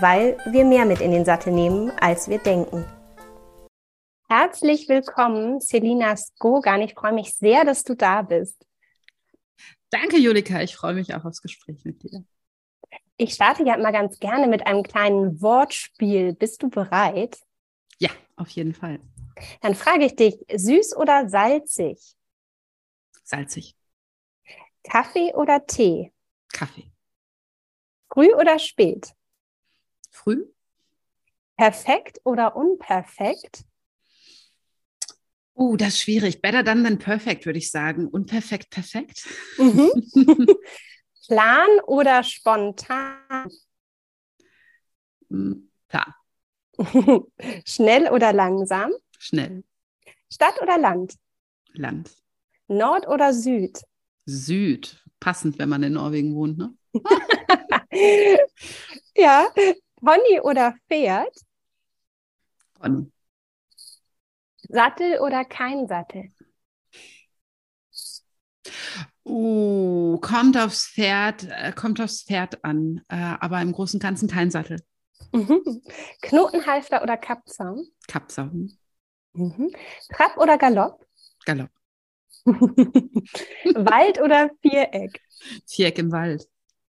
weil wir mehr mit in den Sattel nehmen, als wir denken. Herzlich willkommen, Selina Skogan. Ich freue mich sehr, dass du da bist. Danke, Julika. Ich freue mich auch aufs Gespräch mit dir. Ich starte ja immer ganz gerne mit einem kleinen Wortspiel. Bist du bereit? Ja, auf jeden Fall. Dann frage ich dich, süß oder salzig? Salzig. Kaffee oder Tee? Kaffee. Früh oder spät? Früh. Perfekt oder unperfekt? Oh, das ist schwierig. Better done than perfect, würde ich sagen. Unperfekt, perfekt. Mhm. Plan oder spontan? Hm, Plan. Schnell oder langsam? Schnell. Stadt oder Land? Land. Nord oder Süd? Süd. Passend, wenn man in Norwegen wohnt, ne? ja, Pony oder Pferd? Pony. Sattel oder kein Sattel? Uh, kommt aufs Pferd, äh, kommt aufs Pferd an, äh, aber im Großen und Ganzen kein Sattel. Mhm. Knotenhalfter oder Kappzaum? Kappzaum. Mhm. Trab oder Galopp? Galopp. Wald oder Viereck? Viereck im Wald.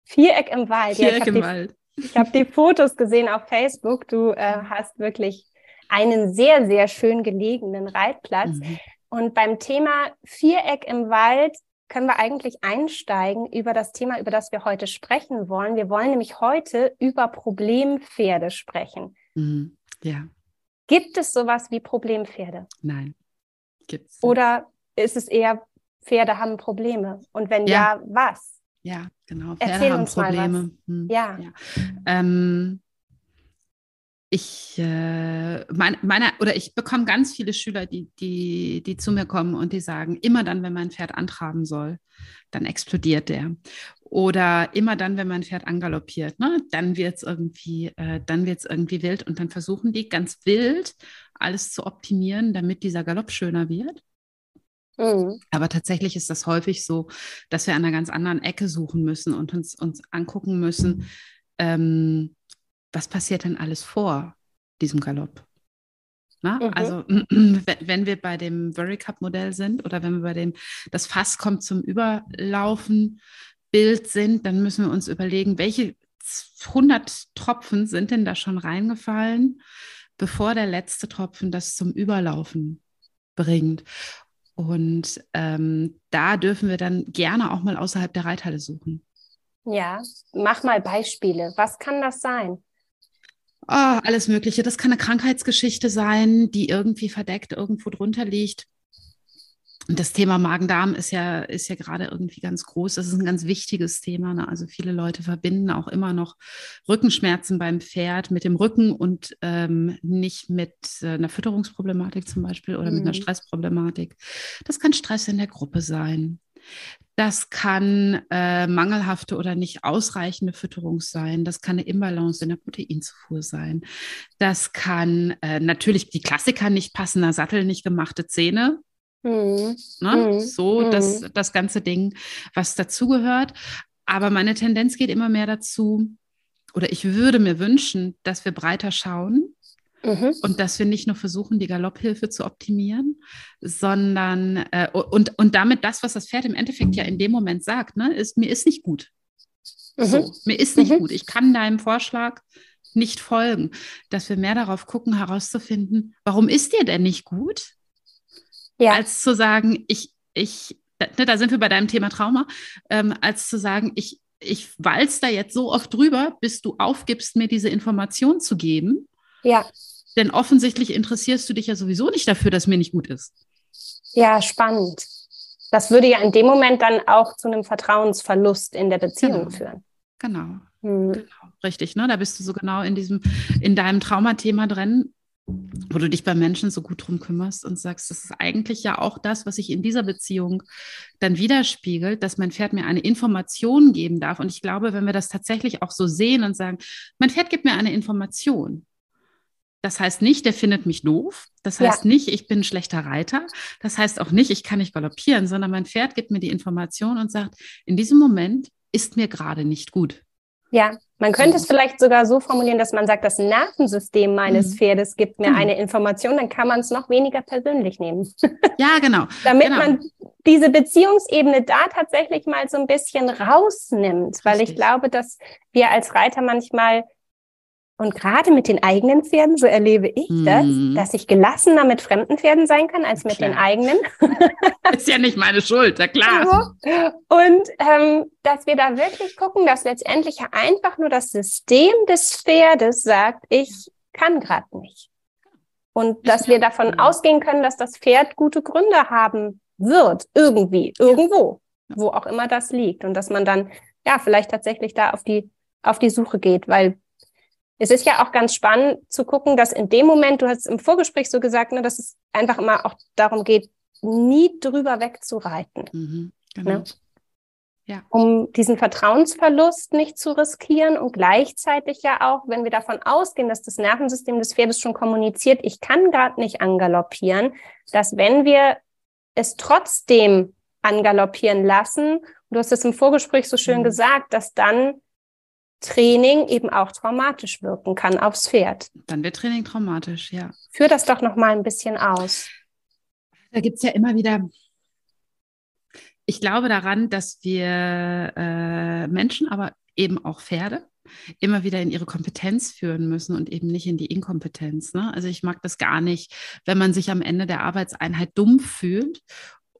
Viereck im Wald. Viereck ja, im Wald. Ich habe die Fotos gesehen auf Facebook. Du äh, hast wirklich einen sehr, sehr schön gelegenen Reitplatz. Mhm. Und beim Thema Viereck im Wald können wir eigentlich einsteigen über das Thema, über das wir heute sprechen wollen. Wir wollen nämlich heute über Problempferde sprechen. Mhm. Ja. Gibt es sowas wie Problempferde? Nein. Gibt's. Oder ist es eher, Pferde haben Probleme? Und wenn ja, ja was? Ja, genau. Pferde Erzähl haben Probleme. Hm. Ja. ja. Ähm, ich äh, meine, meine, oder ich bekomme ganz viele Schüler, die, die, die zu mir kommen und die sagen, immer dann, wenn mein Pferd antraben soll, dann explodiert der. Oder immer dann, wenn mein Pferd angaloppiert, ne, dann wird es irgendwie, äh, dann irgendwie wild und dann versuchen die ganz wild alles zu optimieren, damit dieser Galopp schöner wird. Mhm. Aber tatsächlich ist das häufig so, dass wir an einer ganz anderen Ecke suchen müssen und uns, uns angucken müssen, ähm, was passiert denn alles vor diesem Galopp? Mhm. Also wenn wir bei dem Very Cup Modell sind oder wenn wir bei dem, das Fass kommt zum Überlaufen Bild sind, dann müssen wir uns überlegen, welche 100 Tropfen sind denn da schon reingefallen, bevor der letzte Tropfen das zum Überlaufen bringt. Und ähm, da dürfen wir dann gerne auch mal außerhalb der Reithalle suchen. Ja, mach mal Beispiele. Was kann das sein? Oh, alles Mögliche. Das kann eine Krankheitsgeschichte sein, die irgendwie verdeckt irgendwo drunter liegt. Und das Thema Magen-Darm ist ja, ist ja gerade irgendwie ganz groß. Das ist ein ganz wichtiges Thema. Ne? Also viele Leute verbinden auch immer noch Rückenschmerzen beim Pferd mit dem Rücken und ähm, nicht mit äh, einer Fütterungsproblematik zum Beispiel oder mhm. mit einer mhm. Stressproblematik. Das kann Stress in der Gruppe sein. Das kann äh, mangelhafte oder nicht ausreichende Fütterung sein. Das kann eine Imbalance in der Proteinzufuhr sein. Das kann äh, natürlich die Klassiker nicht passender Sattel, nicht gemachte Zähne. Mhm. Ne? Mhm. So mhm. Das, das ganze Ding, was dazugehört. Aber meine Tendenz geht immer mehr dazu, oder ich würde mir wünschen, dass wir breiter schauen mhm. und dass wir nicht nur versuchen, die Galopphilfe zu optimieren, sondern äh, und, und damit das, was das Pferd im Endeffekt ja in dem Moment sagt, ne, ist, mir ist nicht gut. Mhm. So, mir ist nicht mhm. gut. Ich kann deinem Vorschlag nicht folgen, dass wir mehr darauf gucken, herauszufinden, warum ist dir denn nicht gut? Ja. als zu sagen, ich, ich, da, da, sind wir bei deinem Thema Trauma, ähm, als zu sagen, ich, ich walz da jetzt so oft drüber, bis du aufgibst, mir diese Information zu geben. Ja. Denn offensichtlich interessierst du dich ja sowieso nicht dafür, dass mir nicht gut ist. Ja, spannend. Das würde ja in dem Moment dann auch zu einem Vertrauensverlust in der Beziehung genau. führen. Genau. Mhm. Genau, richtig, ne? Da bist du so genau in diesem, in deinem Traumathema drin, wo du dich bei Menschen so gut drum kümmerst und sagst, das ist eigentlich ja auch das, was sich in dieser Beziehung dann widerspiegelt, dass mein Pferd mir eine Information geben darf. Und ich glaube, wenn wir das tatsächlich auch so sehen und sagen, mein Pferd gibt mir eine Information. Das heißt nicht, der findet mich doof. Das heißt ja. nicht, ich bin ein schlechter Reiter. Das heißt auch nicht, ich kann nicht galoppieren, sondern mein Pferd gibt mir die Information und sagt, in diesem Moment ist mir gerade nicht gut. Ja, man könnte es vielleicht sogar so formulieren, dass man sagt, das Nervensystem meines mhm. Pferdes gibt mir genau. eine Information, dann kann man es noch weniger persönlich nehmen. Ja, genau. Damit genau. man diese Beziehungsebene da tatsächlich mal so ein bisschen rausnimmt, weil Richtig. ich glaube, dass wir als Reiter manchmal und gerade mit den eigenen Pferden, so erlebe ich das, mhm. dass ich gelassener mit fremden Pferden sein kann als mit klar. den eigenen. Ist ja nicht meine Schuld, ja klar. Und ähm, dass wir da wirklich gucken, dass letztendlich einfach nur das System des Pferdes sagt, ich kann gerade nicht. Und dass wir davon ausgehen können, dass das Pferd gute Gründe haben wird, irgendwie, irgendwo, wo auch immer das liegt. Und dass man dann, ja, vielleicht tatsächlich da auf die, auf die Suche geht, weil es ist ja auch ganz spannend zu gucken, dass in dem Moment, du hast im Vorgespräch so gesagt, ne, dass es einfach immer auch darum geht, nie drüber wegzureiten. Mhm, genau. Ne? Ja. Um diesen Vertrauensverlust nicht zu riskieren und gleichzeitig ja auch, wenn wir davon ausgehen, dass das Nervensystem des Pferdes schon kommuniziert, ich kann gerade nicht angaloppieren, dass wenn wir es trotzdem angaloppieren lassen, du hast es im Vorgespräch so schön mhm. gesagt, dass dann Training eben auch traumatisch wirken kann aufs Pferd. Dann wird Training traumatisch, ja. Führ das doch noch mal ein bisschen aus. Da gibt es ja immer wieder. Ich glaube daran, dass wir äh, Menschen, aber eben auch Pferde, immer wieder in ihre Kompetenz führen müssen und eben nicht in die Inkompetenz. Ne? Also ich mag das gar nicht, wenn man sich am Ende der Arbeitseinheit dumm fühlt.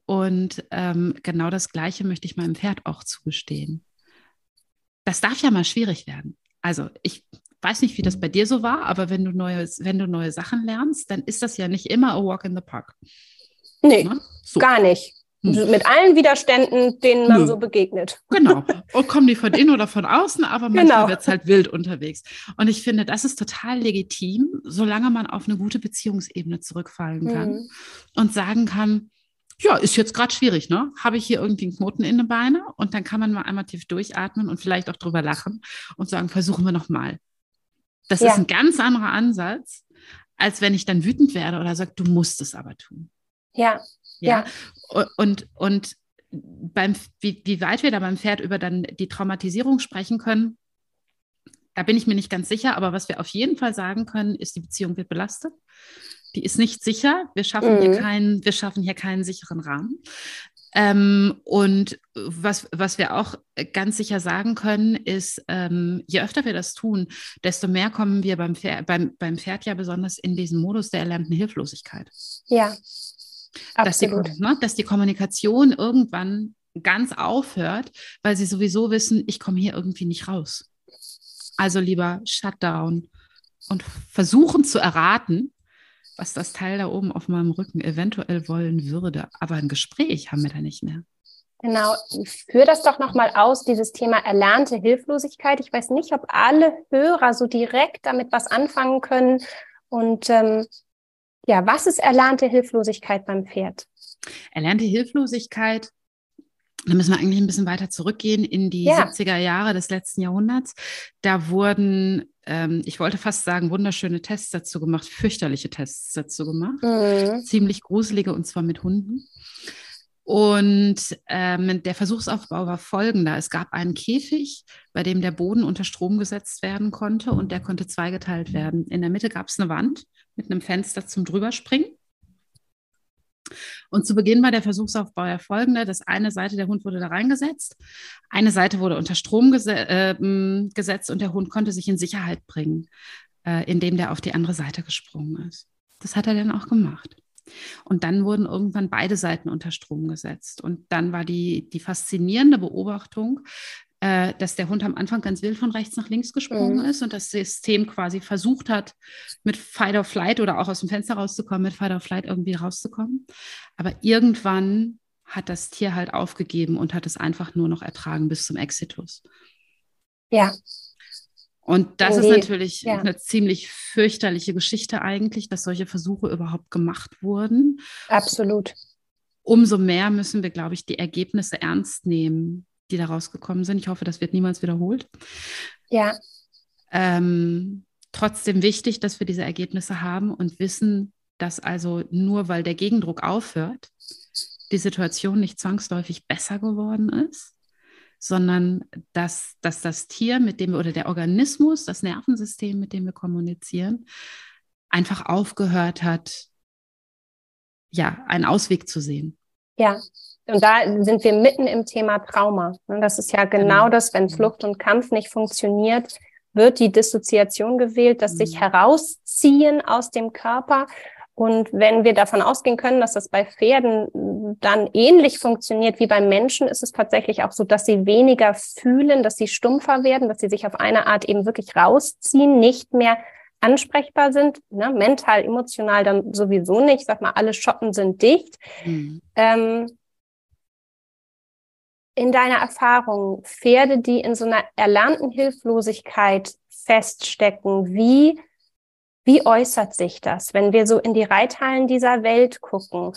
Und ähm, genau das Gleiche möchte ich meinem Pferd auch zugestehen das darf ja mal schwierig werden. Also ich weiß nicht, wie das bei dir so war, aber wenn du neue, wenn du neue Sachen lernst, dann ist das ja nicht immer a walk in the park. Nee, ne? so. gar nicht. Hm. Mit allen Widerständen, denen man Nö. so begegnet. Genau. Und kommen die von innen oder von außen, aber manchmal genau. wird es halt wild unterwegs. Und ich finde, das ist total legitim, solange man auf eine gute Beziehungsebene zurückfallen kann mhm. und sagen kann, ja, ist jetzt gerade schwierig, ne? Habe ich hier irgendwie einen Knoten in den Beinen? Und dann kann man mal einmal tief durchatmen und vielleicht auch drüber lachen und sagen, versuchen wir nochmal. Das ja. ist ein ganz anderer Ansatz, als wenn ich dann wütend werde oder sage, du musst es aber tun. Ja. Ja. ja. Und, und beim, wie, wie weit wir da beim Pferd über dann die Traumatisierung sprechen können, da bin ich mir nicht ganz sicher, aber was wir auf jeden Fall sagen können, ist, die Beziehung wird belastet die ist nicht sicher. Wir schaffen, mhm. hier, keinen, wir schaffen hier keinen sicheren Rahmen. Ähm, und was, was wir auch ganz sicher sagen können, ist, ähm, je öfter wir das tun, desto mehr kommen wir beim Pferd, beim, beim Pferd ja besonders in diesen Modus der erlernten Hilflosigkeit. Ja. Dass die, ne, dass die Kommunikation irgendwann ganz aufhört, weil sie sowieso wissen, ich komme hier irgendwie nicht raus. Also lieber Shutdown und versuchen zu erraten, was das Teil da oben auf meinem Rücken eventuell wollen würde. Aber ein Gespräch haben wir da nicht mehr. Genau, führ das doch nochmal aus, dieses Thema erlernte Hilflosigkeit. Ich weiß nicht, ob alle Hörer so direkt damit was anfangen können. Und ähm, ja, was ist erlernte Hilflosigkeit beim Pferd? Erlernte Hilflosigkeit da müssen wir eigentlich ein bisschen weiter zurückgehen in die ja. 70er Jahre des letzten Jahrhunderts. Da wurden, ähm, ich wollte fast sagen, wunderschöne Tests dazu gemacht, fürchterliche Tests dazu gemacht. Mhm. Ziemlich gruselige und zwar mit Hunden. Und ähm, der Versuchsaufbau war folgender. Es gab einen Käfig, bei dem der Boden unter Strom gesetzt werden konnte und der konnte zweigeteilt werden. In der Mitte gab es eine Wand mit einem Fenster zum Drüberspringen. Und zu Beginn war der Versuchsaufbau ja folgender. Das eine Seite, der Hund wurde da reingesetzt, eine Seite wurde unter Strom gese äh, gesetzt und der Hund konnte sich in Sicherheit bringen, äh, indem der auf die andere Seite gesprungen ist. Das hat er dann auch gemacht. Und dann wurden irgendwann beide Seiten unter Strom gesetzt. Und dann war die, die faszinierende Beobachtung, äh, dass der Hund am Anfang ganz wild von rechts nach links gesprungen mhm. ist und das System quasi versucht hat, mit Fight or Flight oder auch aus dem Fenster rauszukommen, mit Fight or Flight irgendwie rauszukommen. Aber irgendwann hat das Tier halt aufgegeben und hat es einfach nur noch ertragen bis zum Exitus. Ja. Und das ist natürlich ja. eine ziemlich fürchterliche Geschichte eigentlich, dass solche Versuche überhaupt gemacht wurden. Absolut. Umso mehr müssen wir, glaube ich, die Ergebnisse ernst nehmen, die da rausgekommen sind. Ich hoffe, das wird niemals wiederholt. Ja. Ähm, trotzdem wichtig, dass wir diese Ergebnisse haben und wissen, dass also nur weil der Gegendruck aufhört, die Situation nicht zwangsläufig besser geworden ist, sondern dass, dass das Tier, mit dem wir oder der Organismus, das Nervensystem, mit dem wir kommunizieren, einfach aufgehört hat, ja, einen Ausweg zu sehen. Ja, und da sind wir mitten im Thema Trauma. Das ist ja genau, genau. das, wenn Flucht und Kampf nicht funktioniert, wird die Dissoziation gewählt, das mhm. sich herausziehen aus dem Körper und wenn wir davon ausgehen können, dass das bei Pferden dann ähnlich funktioniert wie beim Menschen, ist es tatsächlich auch so, dass sie weniger fühlen, dass sie stumpfer werden, dass sie sich auf eine Art eben wirklich rausziehen, nicht mehr ansprechbar sind, ne? mental, emotional dann sowieso nicht. Ich sag mal, alle Schotten sind dicht. Mhm. Ähm, in deiner Erfahrung, Pferde, die in so einer erlernten Hilflosigkeit feststecken, wie wie äußert sich das, wenn wir so in die Reithallen dieser Welt gucken?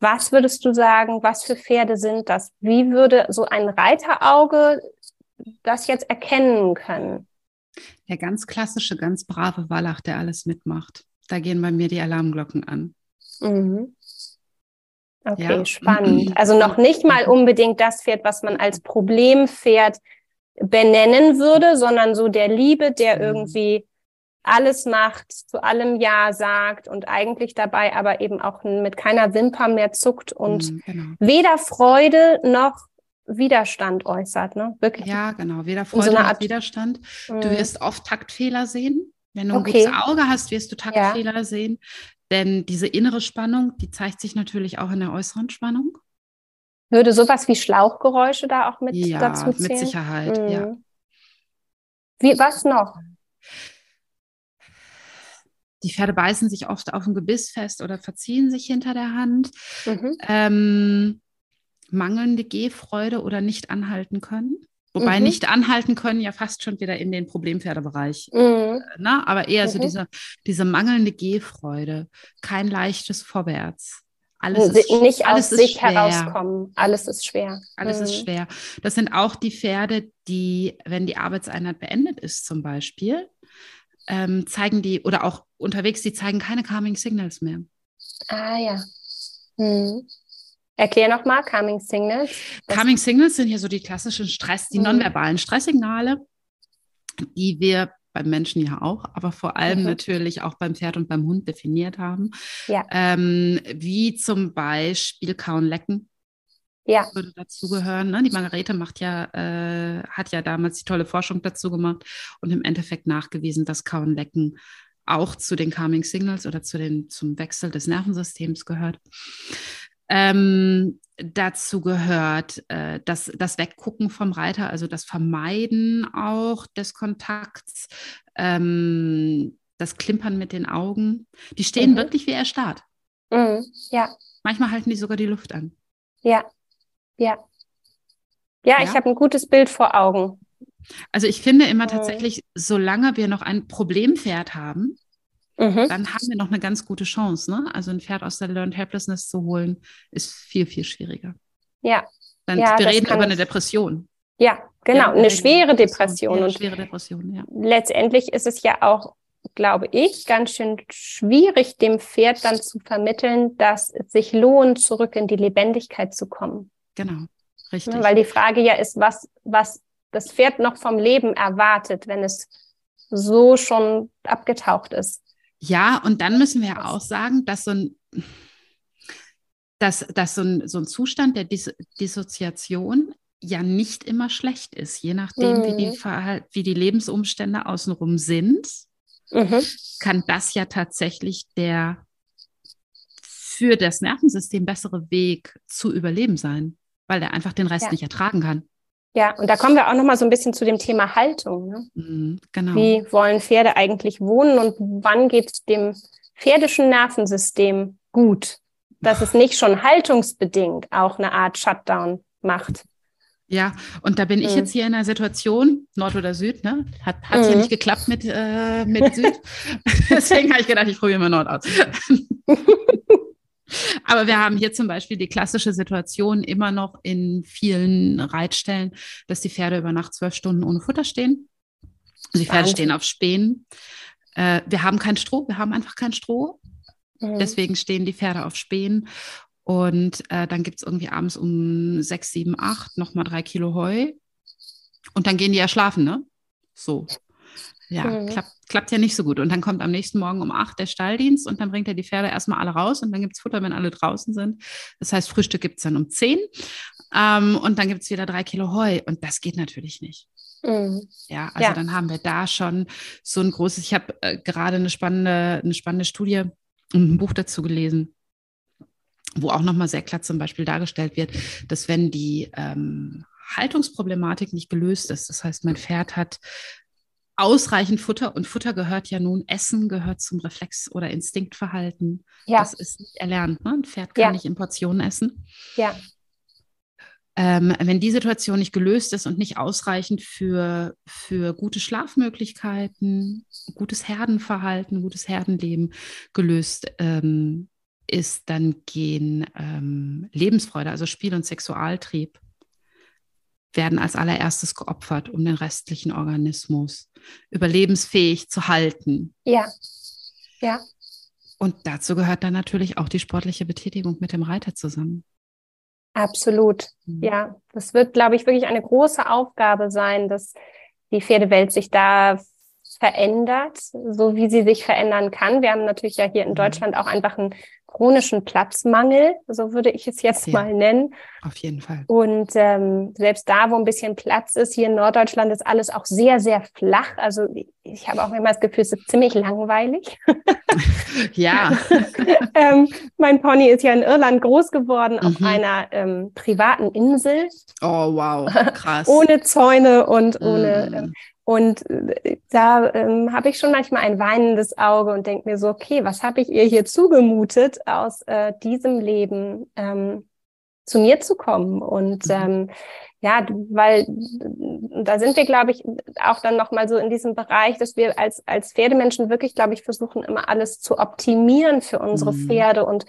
Was würdest du sagen, was für Pferde sind das? Wie würde so ein Reiterauge das jetzt erkennen können? Der ganz klassische, ganz brave Wallach, der alles mitmacht. Da gehen bei mir die Alarmglocken an. Mhm. Okay, ja. spannend. Also noch nicht mal unbedingt das Pferd, was man als Problempferd benennen würde, sondern so der Liebe, der mhm. irgendwie alles macht, zu allem Ja sagt und eigentlich dabei aber eben auch mit keiner Wimper mehr zuckt und mhm, genau. weder Freude noch Widerstand äußert, ne? Wirklich. Ja, genau, weder Freude so noch Art Widerstand. Du mhm. wirst oft Taktfehler sehen. Wenn du ein okay. gutes Auge hast, wirst du Taktfehler ja. sehen. Denn diese innere Spannung, die zeigt sich natürlich auch in der äußeren Spannung. Würde sowas wie Schlauchgeräusche da auch mit ja, dazu zählen? mit Sicherheit, mhm. ja. Wie, was noch? Die Pferde beißen sich oft auf ein Gebiss fest oder verziehen sich hinter der Hand. Mhm. Ähm, mangelnde Gehfreude oder nicht anhalten können. Wobei mhm. nicht anhalten können ja fast schon wieder in den Problempferdebereich. Mhm. Äh, Na, ne? aber eher mhm. so diese, diese mangelnde Gehfreude, kein leichtes Vorwärts. Alles ist, nicht alles aus sich schwer. herauskommen. Alles ist schwer. Alles ist mhm. schwer. Das sind auch die Pferde, die, wenn die Arbeitseinheit beendet ist, zum Beispiel, ähm, zeigen die, oder auch unterwegs, die zeigen keine Calming Signals mehr. Ah ja. Erklär nochmal, Calming Signals. Calming Signals sind hier so die klassischen Stress, die hm. nonverbalen Stresssignale, die wir beim Menschen ja auch, aber vor allem mhm. natürlich auch beim Pferd und beim Hund definiert haben. Ja. Ähm, wie zum Beispiel Kauen, Lecken, ja. würde dazugehören. Ne? Die Margarete macht ja, äh, hat ja damals die tolle Forschung dazu gemacht und im Endeffekt nachgewiesen, dass Kauen Lecken auch zu den Calming Signals oder zu den, zum Wechsel des Nervensystems gehört. Ähm, dazu gehört äh, das, das Weggucken vom Reiter, also das Vermeiden auch des Kontakts, ähm, das Klimpern mit den Augen. Die stehen mhm. wirklich wie erstarrt. Mhm. Ja. Manchmal halten die sogar die Luft an. Ja, ja. Ja, ja. ich habe ein gutes Bild vor Augen. Also ich finde immer mhm. tatsächlich, solange wir noch ein Problempferd haben, mhm. dann haben wir noch eine ganz gute Chance. Ne? Also ein Pferd aus der Learned Helplessness zu holen, ist viel, viel schwieriger. Ja. Dann, ja, wir reden über eine Depression. Ja, genau, ja, eine schwere Depression. Ja, eine schwere Depression, ja. Letztendlich ist es ja auch, glaube ich, ganz schön schwierig, dem Pferd dann zu vermitteln, dass es sich lohnt, zurück in die Lebendigkeit zu kommen. Genau, richtig. Weil die Frage ja ist, was, was das Pferd noch vom Leben erwartet, wenn es so schon abgetaucht ist. Ja, und dann müssen wir ja auch sagen, dass so ein, dass, dass so, ein, so ein Zustand der Dis Dissoziation ja nicht immer schlecht ist, je nachdem, mhm. wie, die mhm. wie die Lebensumstände außenrum sind, mhm. kann das ja tatsächlich der für das Nervensystem bessere Weg zu überleben sein weil er einfach den Rest ja. nicht ertragen kann. Ja, und da kommen wir auch noch mal so ein bisschen zu dem Thema Haltung. Ne? Mhm, genau. Wie wollen Pferde eigentlich wohnen und wann geht es dem pferdischen Nervensystem gut, dass es nicht schon haltungsbedingt auch eine Art Shutdown macht? Ja, und da bin ich mhm. jetzt hier in einer Situation, Nord oder Süd, ne? Hat, hat mhm. ja nicht geklappt mit, äh, mit Süd. Deswegen habe ich gedacht, ich probiere mal Nord aus. Aber wir haben hier zum Beispiel die klassische Situation immer noch in vielen Reitstellen, dass die Pferde über Nacht zwölf Stunden ohne Futter stehen. Die Pferde Wahnsinn. stehen auf Spänen. Äh, wir haben kein Stroh, wir haben einfach kein Stroh. Mhm. Deswegen stehen die Pferde auf Spänen. Und äh, dann gibt es irgendwie abends um sechs, sieben, acht nochmal drei Kilo Heu. Und dann gehen die ja schlafen, ne? So. Ja, mhm. klappt, klappt ja nicht so gut. Und dann kommt am nächsten Morgen um acht der Stalldienst und dann bringt er die Pferde erstmal alle raus und dann gibt es Futter, wenn alle draußen sind. Das heißt, Frühstück gibt es dann um zehn ähm, und dann gibt es wieder drei Kilo Heu. Und das geht natürlich nicht. Mhm. Ja, also ja. dann haben wir da schon so ein großes, ich habe äh, gerade eine spannende, eine spannende Studie und ein Buch dazu gelesen wo auch nochmal sehr klar zum Beispiel dargestellt wird, dass wenn die ähm, Haltungsproblematik nicht gelöst ist, das heißt, mein Pferd hat ausreichend Futter und Futter gehört ja nun, Essen gehört zum Reflex- oder Instinktverhalten. Ja. Das ist nicht erlernt. Ne? Ein Pferd kann ja. nicht in Portionen essen. Ja. Ähm, wenn die Situation nicht gelöst ist und nicht ausreichend für, für gute Schlafmöglichkeiten, gutes Herdenverhalten, gutes Herdenleben gelöst ähm, ist, dann gehen ähm, Lebensfreude, also Spiel- und Sexualtrieb, werden als allererstes geopfert, um den restlichen Organismus überlebensfähig zu halten. Ja, ja. Und dazu gehört dann natürlich auch die sportliche Betätigung mit dem Reiter zusammen. Absolut, mhm. ja. Das wird, glaube ich, wirklich eine große Aufgabe sein, dass die Pferdewelt sich da verändert, so wie sie sich verändern kann. Wir haben natürlich ja hier in mhm. Deutschland auch einfach einen chronischen Platzmangel, so würde ich es jetzt ja, mal nennen. Auf jeden Fall. Und ähm, selbst da, wo ein bisschen Platz ist, hier in Norddeutschland ist alles auch sehr, sehr flach. Also ich habe auch immer das Gefühl, es ist ziemlich langweilig. ja. ähm, mein Pony ist ja in Irland groß geworden, mhm. auf einer ähm, privaten Insel. Oh, wow, krass. ohne Zäune und ohne. Mhm. Und äh, da ähm, habe ich schon manchmal ein weinendes Auge und denke mir so, okay, was habe ich ihr hier zugemutet, aus äh, diesem Leben ähm, zu mir zu kommen? Und mhm. ähm, ja, weil da sind wir, glaube ich, auch dann nochmal so in diesem Bereich, dass wir als, als Pferdemenschen wirklich, glaube ich, versuchen, immer alles zu optimieren für unsere mhm. Pferde und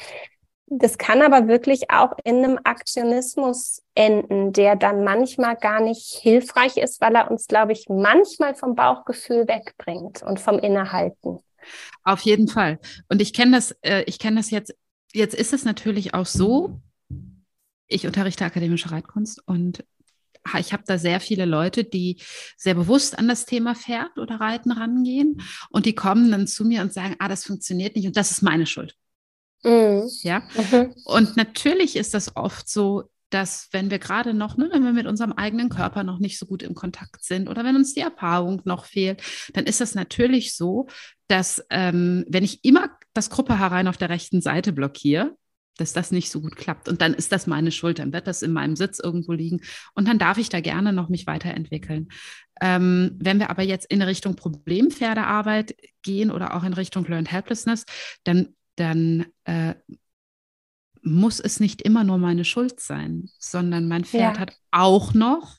das kann aber wirklich auch in einem Aktionismus enden, der dann manchmal gar nicht hilfreich ist, weil er uns, glaube ich, manchmal vom Bauchgefühl wegbringt und vom Innehalten. Auf jeden Fall. Und ich kenne das, äh, ich kenne das jetzt, jetzt ist es natürlich auch so, ich unterrichte akademische Reitkunst und ich habe da sehr viele Leute, die sehr bewusst an das Thema Pferd oder Reiten rangehen und die kommen dann zu mir und sagen, ah, das funktioniert nicht und das ist meine Schuld. Mhm. Ja. Mhm. Und natürlich ist das oft so, dass wenn wir gerade noch, ne, wenn wir mit unserem eigenen Körper noch nicht so gut im Kontakt sind oder wenn uns die Erfahrung noch fehlt, dann ist das natürlich so, dass ähm, wenn ich immer das Gruppe herein auf der rechten Seite blockiere, dass das nicht so gut klappt. Und dann ist das meine Schuld, dann wird das in meinem Sitz irgendwo liegen und dann darf ich da gerne noch mich weiterentwickeln. Ähm, wenn wir aber jetzt in Richtung Problempferdearbeit gehen oder auch in Richtung Learned Helplessness, dann dann äh, muss es nicht immer nur meine Schuld sein, sondern mein Pferd ja. hat auch noch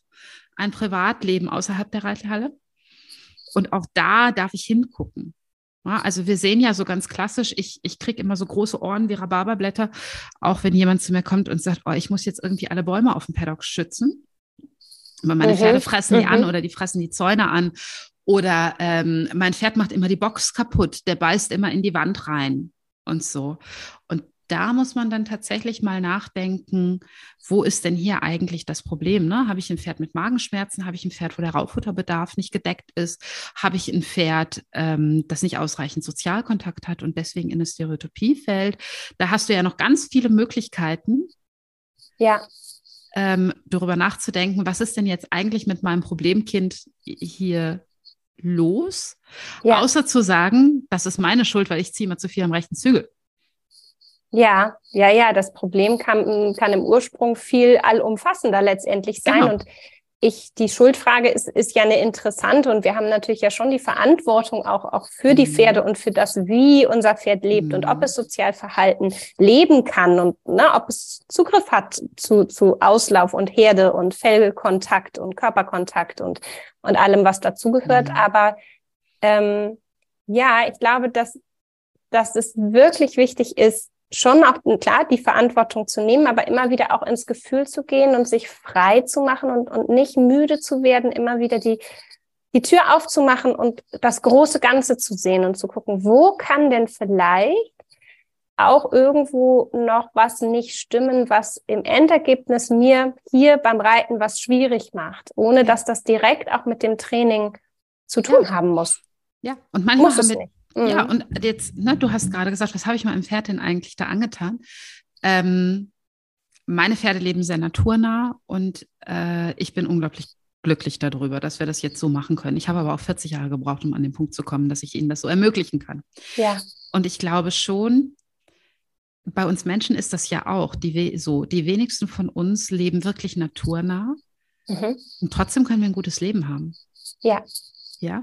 ein Privatleben außerhalb der Reithalle. Und auch da darf ich hingucken. Ja, also wir sehen ja so ganz klassisch, ich, ich kriege immer so große Ohren wie Rhabarberblätter, auch wenn jemand zu mir kommt und sagt, oh, ich muss jetzt irgendwie alle Bäume auf dem Paddock schützen. Aber meine mhm. Pferde fressen die mhm. an oder die fressen die Zäune an. Oder ähm, mein Pferd macht immer die Box kaputt, der beißt immer in die Wand rein und so. Und da muss man dann tatsächlich mal nachdenken, wo ist denn hier eigentlich das Problem? Ne? Habe ich ein Pferd mit Magenschmerzen? Habe ich ein Pferd, wo der Rauffutterbedarf nicht gedeckt ist? Habe ich ein Pferd, ähm, das nicht ausreichend Sozialkontakt hat und deswegen in eine Stereotypie fällt? Da hast du ja noch ganz viele Möglichkeiten. Ja. Ähm, darüber nachzudenken, was ist denn jetzt eigentlich mit meinem Problemkind hier los, ja. außer zu sagen, das ist meine Schuld, weil ich ziehe mal zu viel am rechten Zügel. Ja, ja, ja, das Problem kann, kann im Ursprung viel allumfassender letztendlich sein. Genau. Und ich, die Schuldfrage ist, ist ja eine interessante und wir haben natürlich ja schon die Verantwortung auch, auch für die mhm. Pferde und für das, wie unser Pferd lebt und ob mhm. es Sozialverhalten leben kann und ne, ob es Zugriff hat zu, zu Auslauf und Herde und Fellkontakt und Körperkontakt und, und allem, was dazugehört. Mhm. Aber ähm, ja, ich glaube, dass, dass es wirklich wichtig ist, schon auch klar die Verantwortung zu nehmen, aber immer wieder auch ins Gefühl zu gehen und sich frei zu machen und, und nicht müde zu werden, immer wieder die, die Tür aufzumachen und das große Ganze zu sehen und zu gucken, wo kann denn vielleicht auch irgendwo noch was nicht stimmen, was im Endergebnis mir hier beim Reiten was schwierig macht, ohne dass das direkt auch mit dem Training zu tun ja. haben muss. Ja, und manchmal muss haben wir, nicht. Ja, mhm. und jetzt, ne, du hast gerade gesagt, was habe ich meinem Pferd denn eigentlich da angetan? Ähm, meine Pferde leben sehr naturnah und äh, ich bin unglaublich glücklich darüber, dass wir das jetzt so machen können. Ich habe aber auch 40 Jahre gebraucht, um an den Punkt zu kommen, dass ich ihnen das so ermöglichen kann. Ja. Und ich glaube schon, bei uns Menschen ist das ja auch die so. Die wenigsten von uns leben wirklich naturnah. Mhm. Und trotzdem können wir ein gutes Leben haben. Ja. Ja,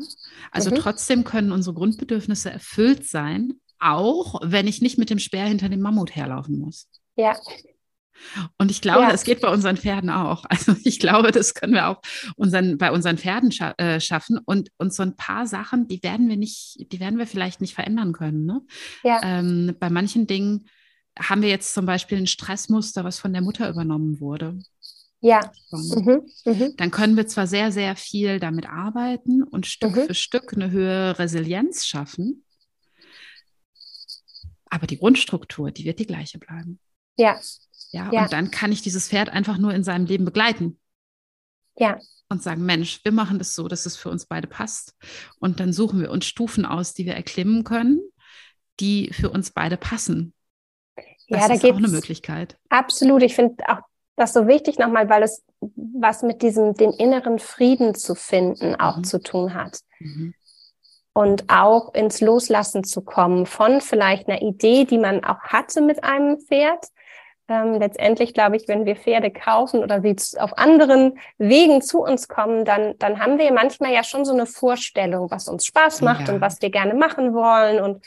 also mhm. trotzdem können unsere Grundbedürfnisse erfüllt sein, auch wenn ich nicht mit dem Speer hinter dem Mammut herlaufen muss. Ja. Und ich glaube, es geht bei unseren Pferden auch. Also ich glaube, das können wir auch unseren, bei unseren Pferden scha äh, schaffen. Und uns so ein paar Sachen, die werden wir nicht, die werden wir vielleicht nicht verändern können. Ne? Ja. Ähm, bei manchen Dingen haben wir jetzt zum Beispiel ein Stressmuster, was von der Mutter übernommen wurde. Ja. Mhm. Mhm. Dann können wir zwar sehr, sehr viel damit arbeiten und Stück mhm. für Stück eine höhere Resilienz schaffen, aber die Grundstruktur, die wird die gleiche bleiben. Ja. Ja, ja. und dann kann ich dieses Pferd einfach nur in seinem Leben begleiten. Ja. Und sagen, Mensch, wir machen das so, dass es für uns beide passt. Und dann suchen wir uns Stufen aus, die wir erklimmen können, die für uns beide passen. Das ja, da ist auch eine Möglichkeit. Absolut. Ich finde auch das so wichtig nochmal, weil es was mit diesem, den inneren Frieden zu finden auch mhm. zu tun hat. Mhm. Und auch ins Loslassen zu kommen von vielleicht einer Idee, die man auch hatte mit einem Pferd. Ähm, letztendlich glaube ich, wenn wir Pferde kaufen oder sie auf anderen Wegen zu uns kommen, dann, dann haben wir manchmal ja schon so eine Vorstellung, was uns Spaß macht ja. und was wir gerne machen wollen und,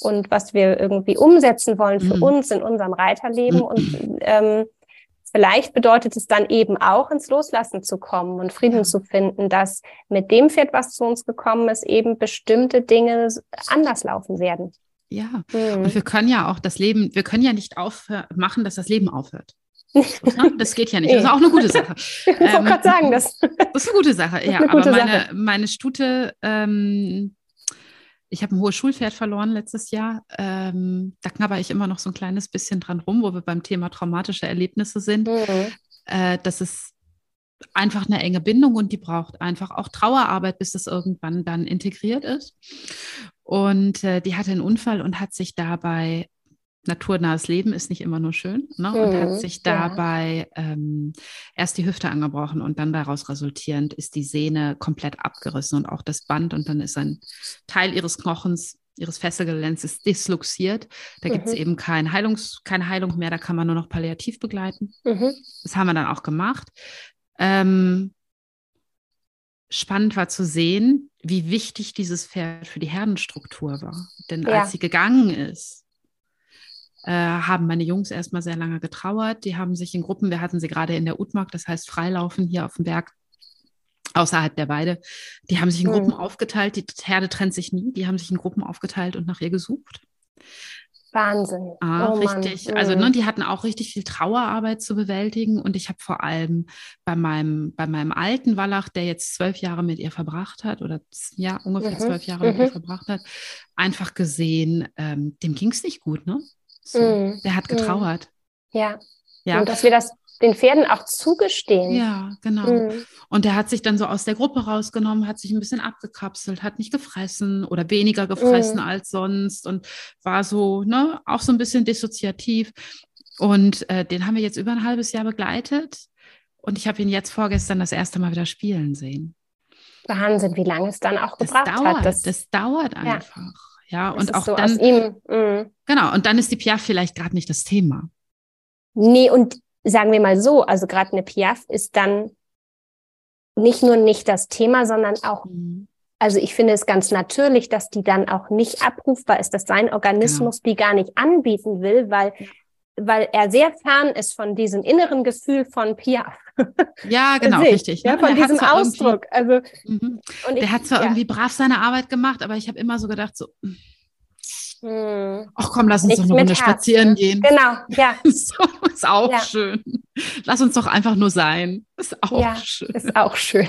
und was wir irgendwie umsetzen wollen für mhm. uns in unserem Reiterleben. Und ähm, Vielleicht bedeutet es dann eben auch ins Loslassen zu kommen und Frieden zu finden, dass mit dem Pferd, was zu uns gekommen ist, eben bestimmte Dinge anders laufen werden. Ja, mhm. und wir können ja auch das Leben, wir können ja nicht aufmachen, dass das Leben aufhört. Ne? Das geht ja nicht. Das ist auch eine gute Sache. ich wollte ähm, gerade sagen, das, das ist eine gute Sache. Ja, aber meine, Sache. meine Stute ähm, ich habe ein hohes Schulpferd verloren letztes Jahr. Ähm, da knabber ich immer noch so ein kleines bisschen dran rum, wo wir beim Thema traumatische Erlebnisse sind. Mhm. Äh, das ist einfach eine enge Bindung und die braucht einfach auch Trauerarbeit, bis das irgendwann dann integriert ist. Und äh, die hatte einen Unfall und hat sich dabei naturnahes Leben ist nicht immer nur schön ne? und mhm, hat sich dabei ja. ähm, erst die Hüfte angebrochen und dann daraus resultierend ist die Sehne komplett abgerissen und auch das Band und dann ist ein Teil ihres Knochens, ihres Fesselgelänzes disloxiert. Da mhm. gibt es eben kein Heilungs-, keine Heilung mehr, da kann man nur noch palliativ begleiten. Mhm. Das haben wir dann auch gemacht. Ähm, spannend war zu sehen, wie wichtig dieses Pferd für die Herdenstruktur war. Denn ja. als sie gegangen ist, äh, haben meine Jungs erstmal sehr lange getrauert. Die haben sich in Gruppen, wir hatten sie gerade in der Utmark, das heißt Freilaufen hier auf dem Berg außerhalb der Weide. Die haben sich in mhm. Gruppen aufgeteilt, die Herde trennt sich nie, die haben sich in Gruppen aufgeteilt und nach ihr gesucht. Wahnsinn. Ah, oh richtig. Mann. Also, ne, mhm. die hatten auch richtig viel Trauerarbeit zu bewältigen. Und ich habe vor allem bei meinem, bei meinem alten Wallach, der jetzt zwölf Jahre mit ihr verbracht hat, oder ja, ungefähr mhm. zwölf Jahre mhm. mit ihr mhm. verbracht hat, einfach gesehen, ähm, dem ging es nicht gut, ne? So. Mm. Der hat getrauert. Ja. ja. Und dass wir das den Pferden auch zugestehen. Ja, genau. Mm. Und der hat sich dann so aus der Gruppe rausgenommen, hat sich ein bisschen abgekapselt, hat nicht gefressen oder weniger gefressen mm. als sonst und war so, ne, auch so ein bisschen dissoziativ. Und äh, den haben wir jetzt über ein halbes Jahr begleitet. Und ich habe ihn jetzt vorgestern das erste Mal wieder spielen sehen. Wahnsinn, wie lange es dann auch das gebraucht dauert, hat. Das, das dauert einfach. Ja. Ja, das und auch so dann. Mm. Genau, und dann ist die Piaf vielleicht gerade nicht das Thema. Nee, und sagen wir mal so, also gerade eine Piaf ist dann nicht nur nicht das Thema, sondern auch, mhm. also ich finde es ganz natürlich, dass die dann auch nicht abrufbar ist, dass sein Organismus genau. die gar nicht anbieten will, weil weil er sehr fern ist von diesem inneren Gefühl von Piaf. Ja, genau, sich, richtig. Ja, ne? von diesem Ausdruck. Also, mhm. und der ich, hat zwar ja. irgendwie brav seine Arbeit gemacht, aber ich habe immer so gedacht, so, hm. Ach komm, lass uns Nicht doch eine Runde spazieren ne? gehen. Genau, ja. so, ist auch ja. schön. Lass uns doch einfach nur sein. Ist auch ja, schön. Ist auch schön.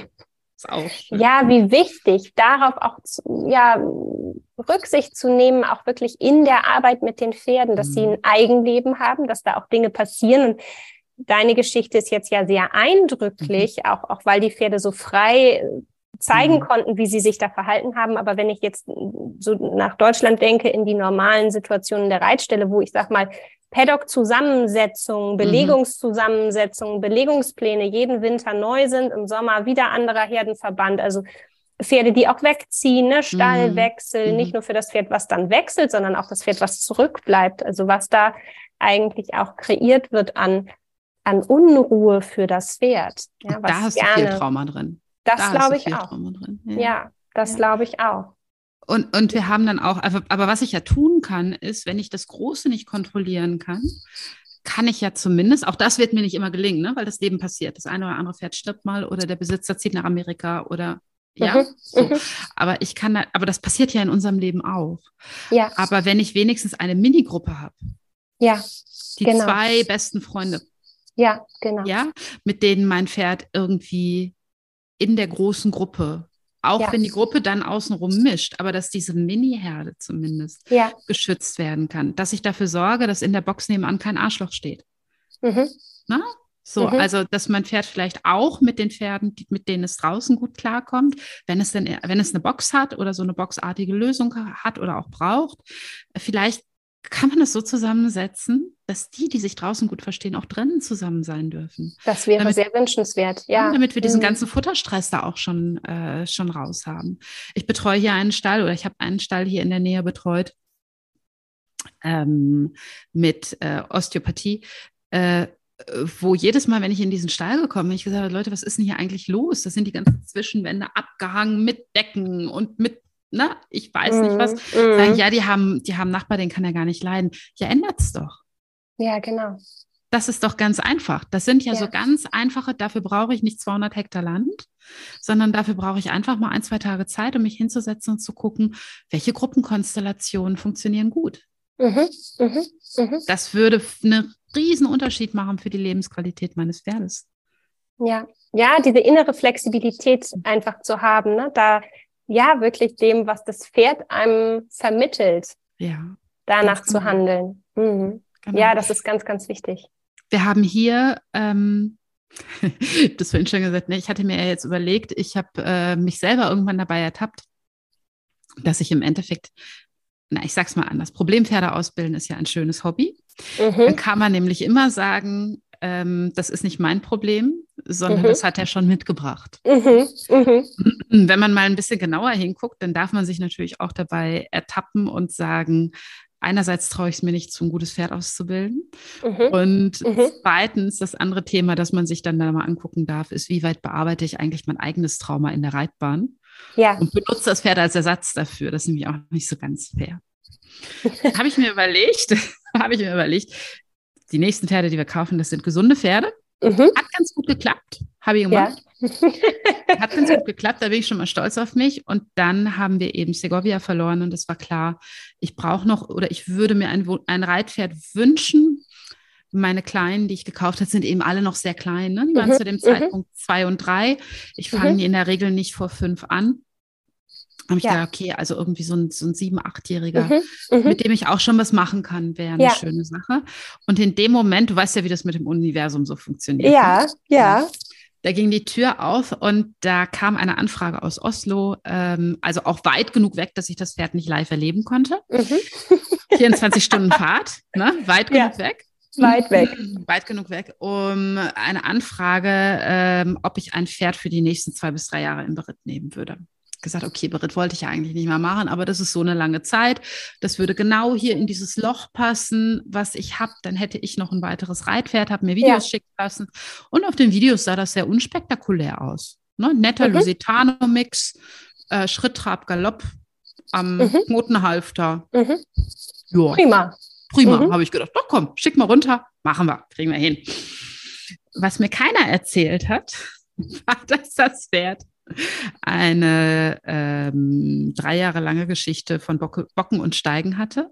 Ist auch schön. Ja, wie wichtig, darauf auch zu, ja, Rücksicht zu nehmen, auch wirklich in der Arbeit mit den Pferden, dass mhm. sie ein Eigenleben haben, dass da auch Dinge passieren. Und deine Geschichte ist jetzt ja sehr eindrücklich, mhm. auch, auch weil die Pferde so frei zeigen mhm. konnten, wie sie sich da verhalten haben. Aber wenn ich jetzt so nach Deutschland denke, in die normalen Situationen der Reitstelle, wo ich sag mal, Paddock-Zusammensetzungen, mhm. Belegungszusammensetzungen, Belegungspläne jeden Winter neu sind, im Sommer wieder anderer Herdenverband, also Pferde, die auch wegziehen, ne? Stallwechsel, mhm. nicht nur für das Pferd, was dann wechselt, sondern auch das Pferd, was zurückbleibt. Also was da eigentlich auch kreiert wird an, an Unruhe für das Pferd. Ja, da hast gerne, du viel Trauma drin. Das da glaube ich auch. Ja. ja. das ja. glaube ich auch. Und, und wir haben dann auch, aber, aber was ich ja tun kann, ist, wenn ich das Große nicht kontrollieren kann, kann ich ja zumindest, auch das wird mir nicht immer gelingen, ne, weil das Leben passiert. Das eine oder andere Pferd stirbt mal oder der Besitzer zieht nach Amerika oder ja, mhm. so. Mhm. aber ich kann, aber das passiert ja in unserem Leben auch. Ja. Aber wenn ich wenigstens eine Minigruppe habe, ja, die genau. zwei besten Freunde, ja, genau, ja, mit denen mein Pferd irgendwie in der großen Gruppe. Auch ja. wenn die Gruppe dann außenrum mischt, aber dass diese Mini-Herde zumindest ja. geschützt werden kann. Dass ich dafür sorge, dass in der Box nebenan kein Arschloch steht. Mhm. Na? So, mhm. also dass mein Pferd vielleicht auch mit den Pferden, mit denen es draußen gut klarkommt, wenn es denn, wenn es eine Box hat oder so eine boxartige Lösung hat oder auch braucht, vielleicht kann man das so zusammensetzen, dass die, die sich draußen gut verstehen, auch drinnen zusammen sein dürfen. Das wäre damit, sehr wünschenswert, ja. Damit wir diesen mhm. ganzen Futterstress da auch schon, äh, schon raus haben. Ich betreue hier einen Stall oder ich habe einen Stall hier in der Nähe betreut ähm, mit äh, Osteopathie. Äh, wo jedes Mal, wenn ich in diesen Stall gekommen bin, ich gesagt habe, Leute, was ist denn hier eigentlich los? Das sind die ganzen Zwischenwände abgehangen mit Decken und mit ne, ich weiß mm, nicht was, mm. sagen, ja, die haben, die haben Nachbar, den kann er gar nicht leiden. Ja, ändert es doch. Ja, genau. Das ist doch ganz einfach. Das sind ja, ja, so ganz einfache, dafür brauche ich nicht 200 Hektar Land, sondern dafür brauche ich einfach mal ein, zwei Tage Zeit, um mich hinzusetzen und zu gucken, welche Gruppenkonstellationen funktionieren gut. Mhm, mh, mh. Das würde einen riesen Unterschied machen für die Lebensqualität meines Pferdes. Ja, ja, diese innere Flexibilität einfach zu haben, ne? da ja wirklich dem, was das Pferd einem vermittelt, ja, danach zu genau. handeln. Mhm. Genau. Ja, das ist ganz, ganz wichtig. Wir haben hier, ähm, das vorhin schon gesagt, ne, ich hatte mir ja jetzt überlegt, ich habe äh, mich selber irgendwann dabei ertappt, dass ich im Endeffekt, na, ich sag's mal anders, Problempferde ausbilden ist ja ein schönes Hobby. Mhm. Dann kann man nämlich immer sagen, ähm, das ist nicht mein Problem, sondern mhm. das hat er schon mitgebracht. Mhm. Mhm. Wenn man mal ein bisschen genauer hinguckt, dann darf man sich natürlich auch dabei ertappen und sagen, einerseits traue ich es mir nicht zu, ein gutes Pferd auszubilden. Mhm. Und mhm. zweitens, das andere Thema, das man sich dann da mal angucken darf, ist, wie weit bearbeite ich eigentlich mein eigenes Trauma in der Reitbahn? Ja. Und benutze das Pferd als Ersatz dafür. Das ist nämlich auch nicht so ganz fair. habe ich mir überlegt, habe ich mir überlegt, die nächsten Pferde, die wir kaufen, das sind gesunde Pferde. Mhm. Hat ganz gut geklappt, habe ich gemacht. Ja. Hat ganz gut geklappt, da bin ich schon mal stolz auf mich. Und dann haben wir eben Segovia verloren und es war klar, ich brauche noch oder ich würde mir ein, ein Reitpferd wünschen. Meine Kleinen, die ich gekauft habe, sind eben alle noch sehr klein. Ne? Die waren mhm. zu dem mhm. Zeitpunkt zwei und drei. Ich fange mhm. die in der Regel nicht vor fünf an habe ich ja. gedacht, okay, also irgendwie so ein, so ein sieben-, achtjähriger, mhm, mhm, mit dem ich auch schon was machen kann, wäre eine ja. schöne Sache. Und in dem Moment, du weißt ja, wie das mit dem Universum so funktioniert. Ja, ne? ja. Da ging die Tür auf und da kam eine Anfrage aus Oslo, ähm, also auch weit genug weg, dass ich das Pferd nicht live erleben konnte. Mhm. 24 Stunden Fahrt, ne? weit genug ja. weg. Weit weg. Weit genug weg, um eine Anfrage, ähm, ob ich ein Pferd für die nächsten zwei bis drei Jahre im Beritt nehmen würde gesagt, okay, Beritt wollte ich ja eigentlich nicht mehr machen, aber das ist so eine lange Zeit. Das würde genau hier in dieses Loch passen, was ich habe. Dann hätte ich noch ein weiteres Reitpferd, habe mir Videos ja. schicken lassen. Und auf den Videos sah das sehr unspektakulär aus. Ne? Netter mhm. Lusitano-Mix, äh, Schritt, Trab, Galopp am mhm. Knotenhalfter. Mhm. Ja. Prima. Prima, mhm. habe ich gedacht. Doch komm, schick mal runter, machen wir, kriegen wir hin. Was mir keiner erzählt hat, war, dass das Pferd eine ähm, drei Jahre lange Geschichte von Bocke, Bocken und Steigen hatte.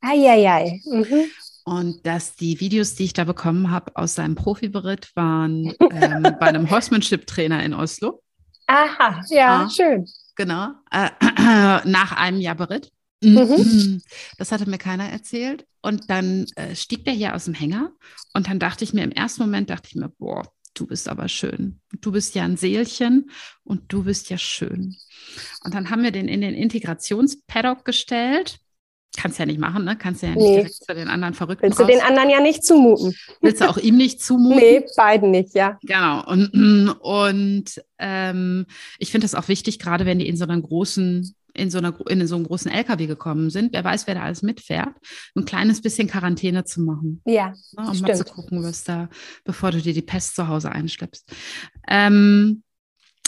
Eieiei. Mhm. Und dass die Videos, die ich da bekommen habe aus seinem Profiberitt, waren ähm, bei einem Horsemanship-Trainer in Oslo. Aha, ja, ah, schön. Genau, äh, nach einem Jahr Beritt. Mhm. Das hatte mir keiner erzählt. Und dann äh, stieg der hier aus dem Hänger. Und dann dachte ich mir, im ersten Moment dachte ich mir, boah, du bist aber schön. Du bist ja ein Seelchen und du bist ja schön. Und dann haben wir den in den Integrationspaddock gestellt. Kannst ja nicht machen, ne? Kannst ja nicht nee. direkt zu den anderen Verrückten Willst du den anderen ja nicht zumuten? Willst du auch ihm nicht zumuten? Nee, beiden nicht, ja. Genau. Und, und ähm, ich finde das auch wichtig, gerade wenn die in so einer großen in so, einer, in so einem großen LKW gekommen sind, wer weiß, wer da alles mitfährt, ein kleines bisschen Quarantäne zu machen. Ja. Ne, um stimmt. mal zu gucken, was da, bevor du dir die Pest zu Hause einschleppst. Ähm,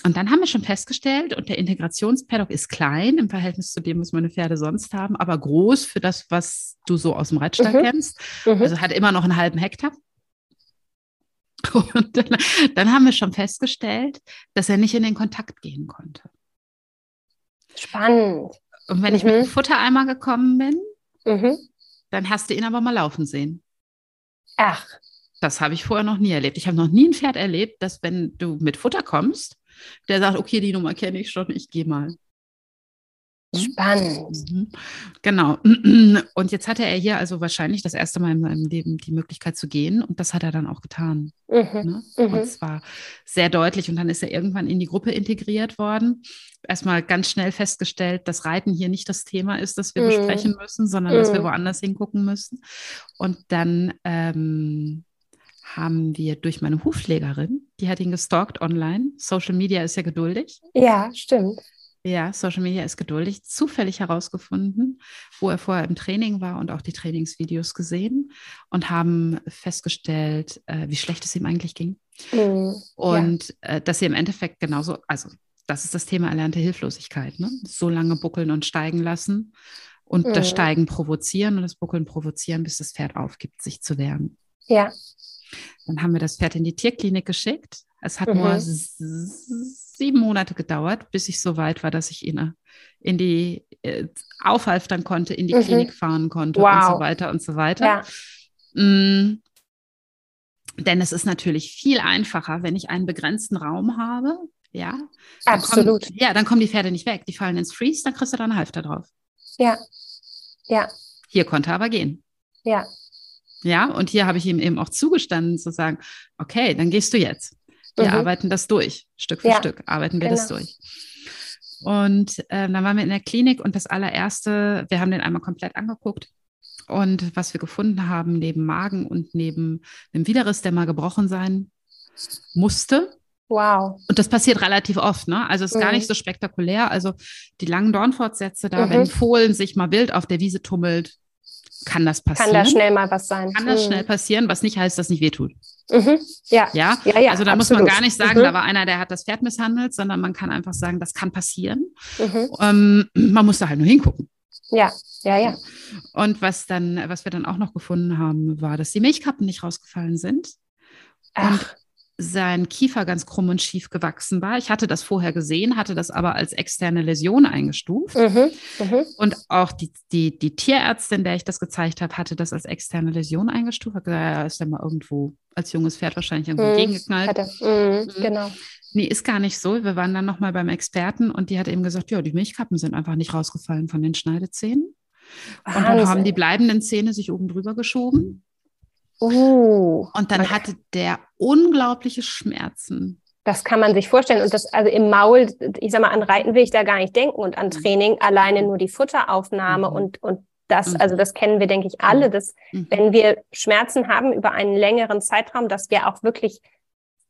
und dann haben wir schon festgestellt, und der Integrationspaddock ist klein im Verhältnis zu dem, was meine Pferde sonst haben, aber groß für das, was du so aus dem Reitstall mhm. kennst. Mhm. Also hat immer noch einen halben Hektar. Und dann, dann, haben wir schon festgestellt, dass er nicht in den Kontakt gehen konnte. Spannend. Und wenn mhm. ich mit dem mhm. Futtereimer gekommen bin, mhm. dann hast du ihn aber mal laufen sehen. Ach. Das habe ich vorher noch nie erlebt. Ich habe noch nie ein Pferd erlebt, dass wenn du mit Futter kommst, der sagt, okay, die Nummer kenne ich schon, ich gehe mal. Spannend. Mhm. Genau. Und jetzt hatte er hier also wahrscheinlich das erste Mal in seinem Leben die Möglichkeit zu gehen und das hat er dann auch getan. Mhm. Ne? Mhm. Und zwar sehr deutlich und dann ist er irgendwann in die Gruppe integriert worden. Erstmal ganz schnell festgestellt, dass Reiten hier nicht das Thema ist, das wir mhm. besprechen müssen, sondern dass wir mhm. woanders hingucken müssen. Und dann ähm, haben wir durch meine Hufpflegerin, die hat ihn gestalkt online. Social Media ist ja geduldig. Ja, stimmt. Ja, Social Media ist geduldig. Zufällig herausgefunden, wo er vorher im Training war und auch die Trainingsvideos gesehen und haben festgestellt, äh, wie schlecht es ihm eigentlich ging. Mhm, und ja. äh, dass sie im Endeffekt genauso, also das ist das Thema erlernte Hilflosigkeit, ne? so lange buckeln und steigen lassen und mhm. das Steigen provozieren und das Buckeln provozieren, bis das Pferd aufgibt, sich zu wehren. Ja. Dann haben wir das Pferd in die Tierklinik geschickt. Es hat mhm. nur sieben Monate gedauert, bis ich so weit war, dass ich ihn in die äh, aufhalftern konnte, in die mhm. Klinik fahren konnte wow. und so weiter und so weiter. Ja. Mm, denn es ist natürlich viel einfacher, wenn ich einen begrenzten Raum habe. Ja, absolut. Kommen, ja, dann kommen die Pferde nicht weg. Die fallen ins Freeze, dann kriegst du da einen Halfter drauf. Ja, ja. Hier konnte aber gehen. Ja. Ja, und hier habe ich ihm eben auch zugestanden zu sagen, okay, dann gehst du jetzt. Wir mhm. arbeiten das durch, Stück für ja. Stück arbeiten wir genau. das durch. Und äh, dann waren wir in der Klinik und das allererste, wir haben den einmal komplett angeguckt. Und was wir gefunden haben, neben Magen und neben dem Widerriss, der mal gebrochen sein musste. Wow. Und das passiert relativ oft, ne? Also ist mhm. gar nicht so spektakulär. Also die langen Dornfortsätze da, mhm. wenn Fohlen sich mal wild auf der Wiese tummelt, kann das passieren. Kann da schnell mal was sein. Kann das mhm. schnell passieren, was nicht heißt, dass nicht wehtut. Mhm. Ja. ja. Ja? ja, Also da absolut. muss man gar nicht sagen, mhm. da war einer, der hat das Pferd misshandelt, sondern man kann einfach sagen, das kann passieren. Mhm. Ähm, man muss da halt nur hingucken. Ja, ja, ja. Und was dann, was wir dann auch noch gefunden haben, war, dass die Milchkappen nicht rausgefallen sind. Ach. Und sein Kiefer ganz krumm und schief gewachsen war. Ich hatte das vorher gesehen, hatte das aber als externe Läsion eingestuft. Mhm, mh. Und auch die, die, die Tierärztin, der ich das gezeigt habe, hatte das als externe Läsion eingestuft. Hat gesagt, ja, ist ja mal irgendwo als junges Pferd wahrscheinlich irgendwo mhm, gegengeknallt. Mhm, mhm, genau. Nee, ist gar nicht so. Wir waren dann nochmal beim Experten und die hat eben gesagt, ja, die Milchkappen sind einfach nicht rausgefallen von den Schneidezähnen. Und dann haben die bleibenden Zähne sich oben drüber geschoben. Uh, und dann hatte der unglaubliche Schmerzen. Das kann man sich vorstellen. Und das, also im Maul, ich sag mal, an Reiten will ich da gar nicht denken und an mhm. Training alleine nur die Futteraufnahme mhm. und, und das, mhm. also das kennen wir, denke ich, alle, dass mhm. wenn wir Schmerzen haben über einen längeren Zeitraum, dass wir auch wirklich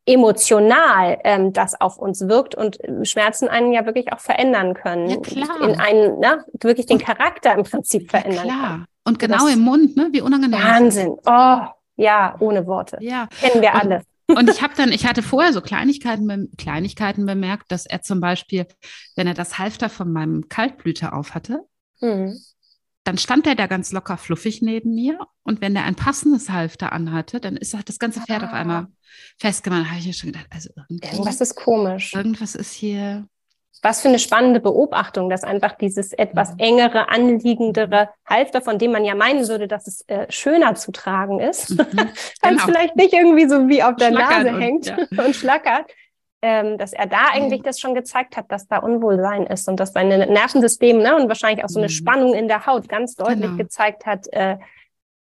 emotional ähm, das auf uns wirkt und Schmerzen einen ja wirklich auch verändern können. Ja, klar. In einen, ne, wirklich den Charakter im Prinzip verändern ja, klar. Und genau das, im Mund, ne? Wie unangenehm. Wahnsinn. Oh, ja, ohne Worte. Ja. Kennen wir alle. Und ich habe dann, ich hatte vorher so Kleinigkeiten, Kleinigkeiten bemerkt, dass er zum Beispiel, wenn er das Halfter von meinem Kaltblüter auf hatte, mhm. dann stand er da ganz locker fluffig neben mir. Und wenn er ein passendes Halfter anhatte, dann ist das ganze Pferd ah. auf einmal festgemacht. Da habe ich mir schon gedacht, also irgendwas ist komisch. Irgendwas ist hier was für eine spannende Beobachtung, dass einfach dieses etwas engere, anliegendere Halfter, von dem man ja meinen würde, dass es äh, schöner zu tragen ist, mhm, weil genau. es vielleicht nicht irgendwie so wie auf der Nase und, hängt ja. und schlackert, ähm, dass er da eigentlich mhm. das schon gezeigt hat, dass da Unwohlsein ist und dass sein Nervensystem ne, und wahrscheinlich auch so eine mhm. Spannung in der Haut ganz deutlich genau. gezeigt hat, äh,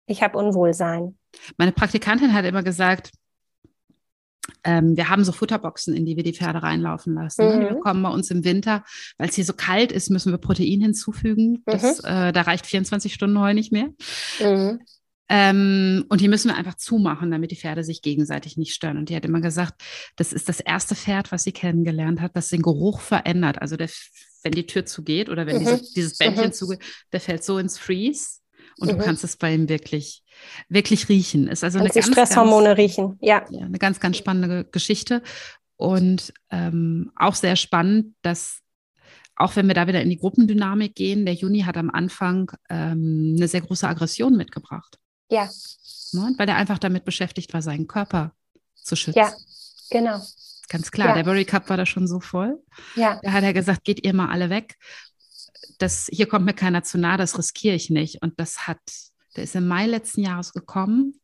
ich habe Unwohlsein. Meine Praktikantin hat immer gesagt, ähm, wir haben so Futterboxen, in die wir die Pferde reinlaufen lassen. Mhm. Die bekommen bei uns im Winter, weil es hier so kalt ist, müssen wir Protein hinzufügen. Das, mhm. äh, da reicht 24 Stunden Heu nicht mehr. Mhm. Ähm, und die müssen wir einfach zumachen, damit die Pferde sich gegenseitig nicht stören. Und die hat immer gesagt, das ist das erste Pferd, was sie kennengelernt hat, das den Geruch verändert. Also der, wenn die Tür zugeht oder wenn diese, mhm. dieses Bändchen mhm. zugeht, der fällt so ins Freeze und mhm. du kannst es bei ihm wirklich, wirklich riechen. Ist also eine ganz, Stresshormone ganz, riechen, ja. ja. Eine ganz, ganz spannende Geschichte. Und ähm, auch sehr spannend, dass auch wenn wir da wieder in die Gruppendynamik gehen, der Juni hat am Anfang ähm, eine sehr große Aggression mitgebracht. Ja. Ne? Weil er einfach damit beschäftigt war, seinen Körper zu schützen. Ja, genau. Ganz klar, ja. der Berry Cup war da schon so voll. Ja. Da hat er gesagt, geht ihr mal alle weg das, hier kommt mir keiner zu nah, das riskiere ich nicht. Und das hat, der ist im Mai letzten Jahres gekommen.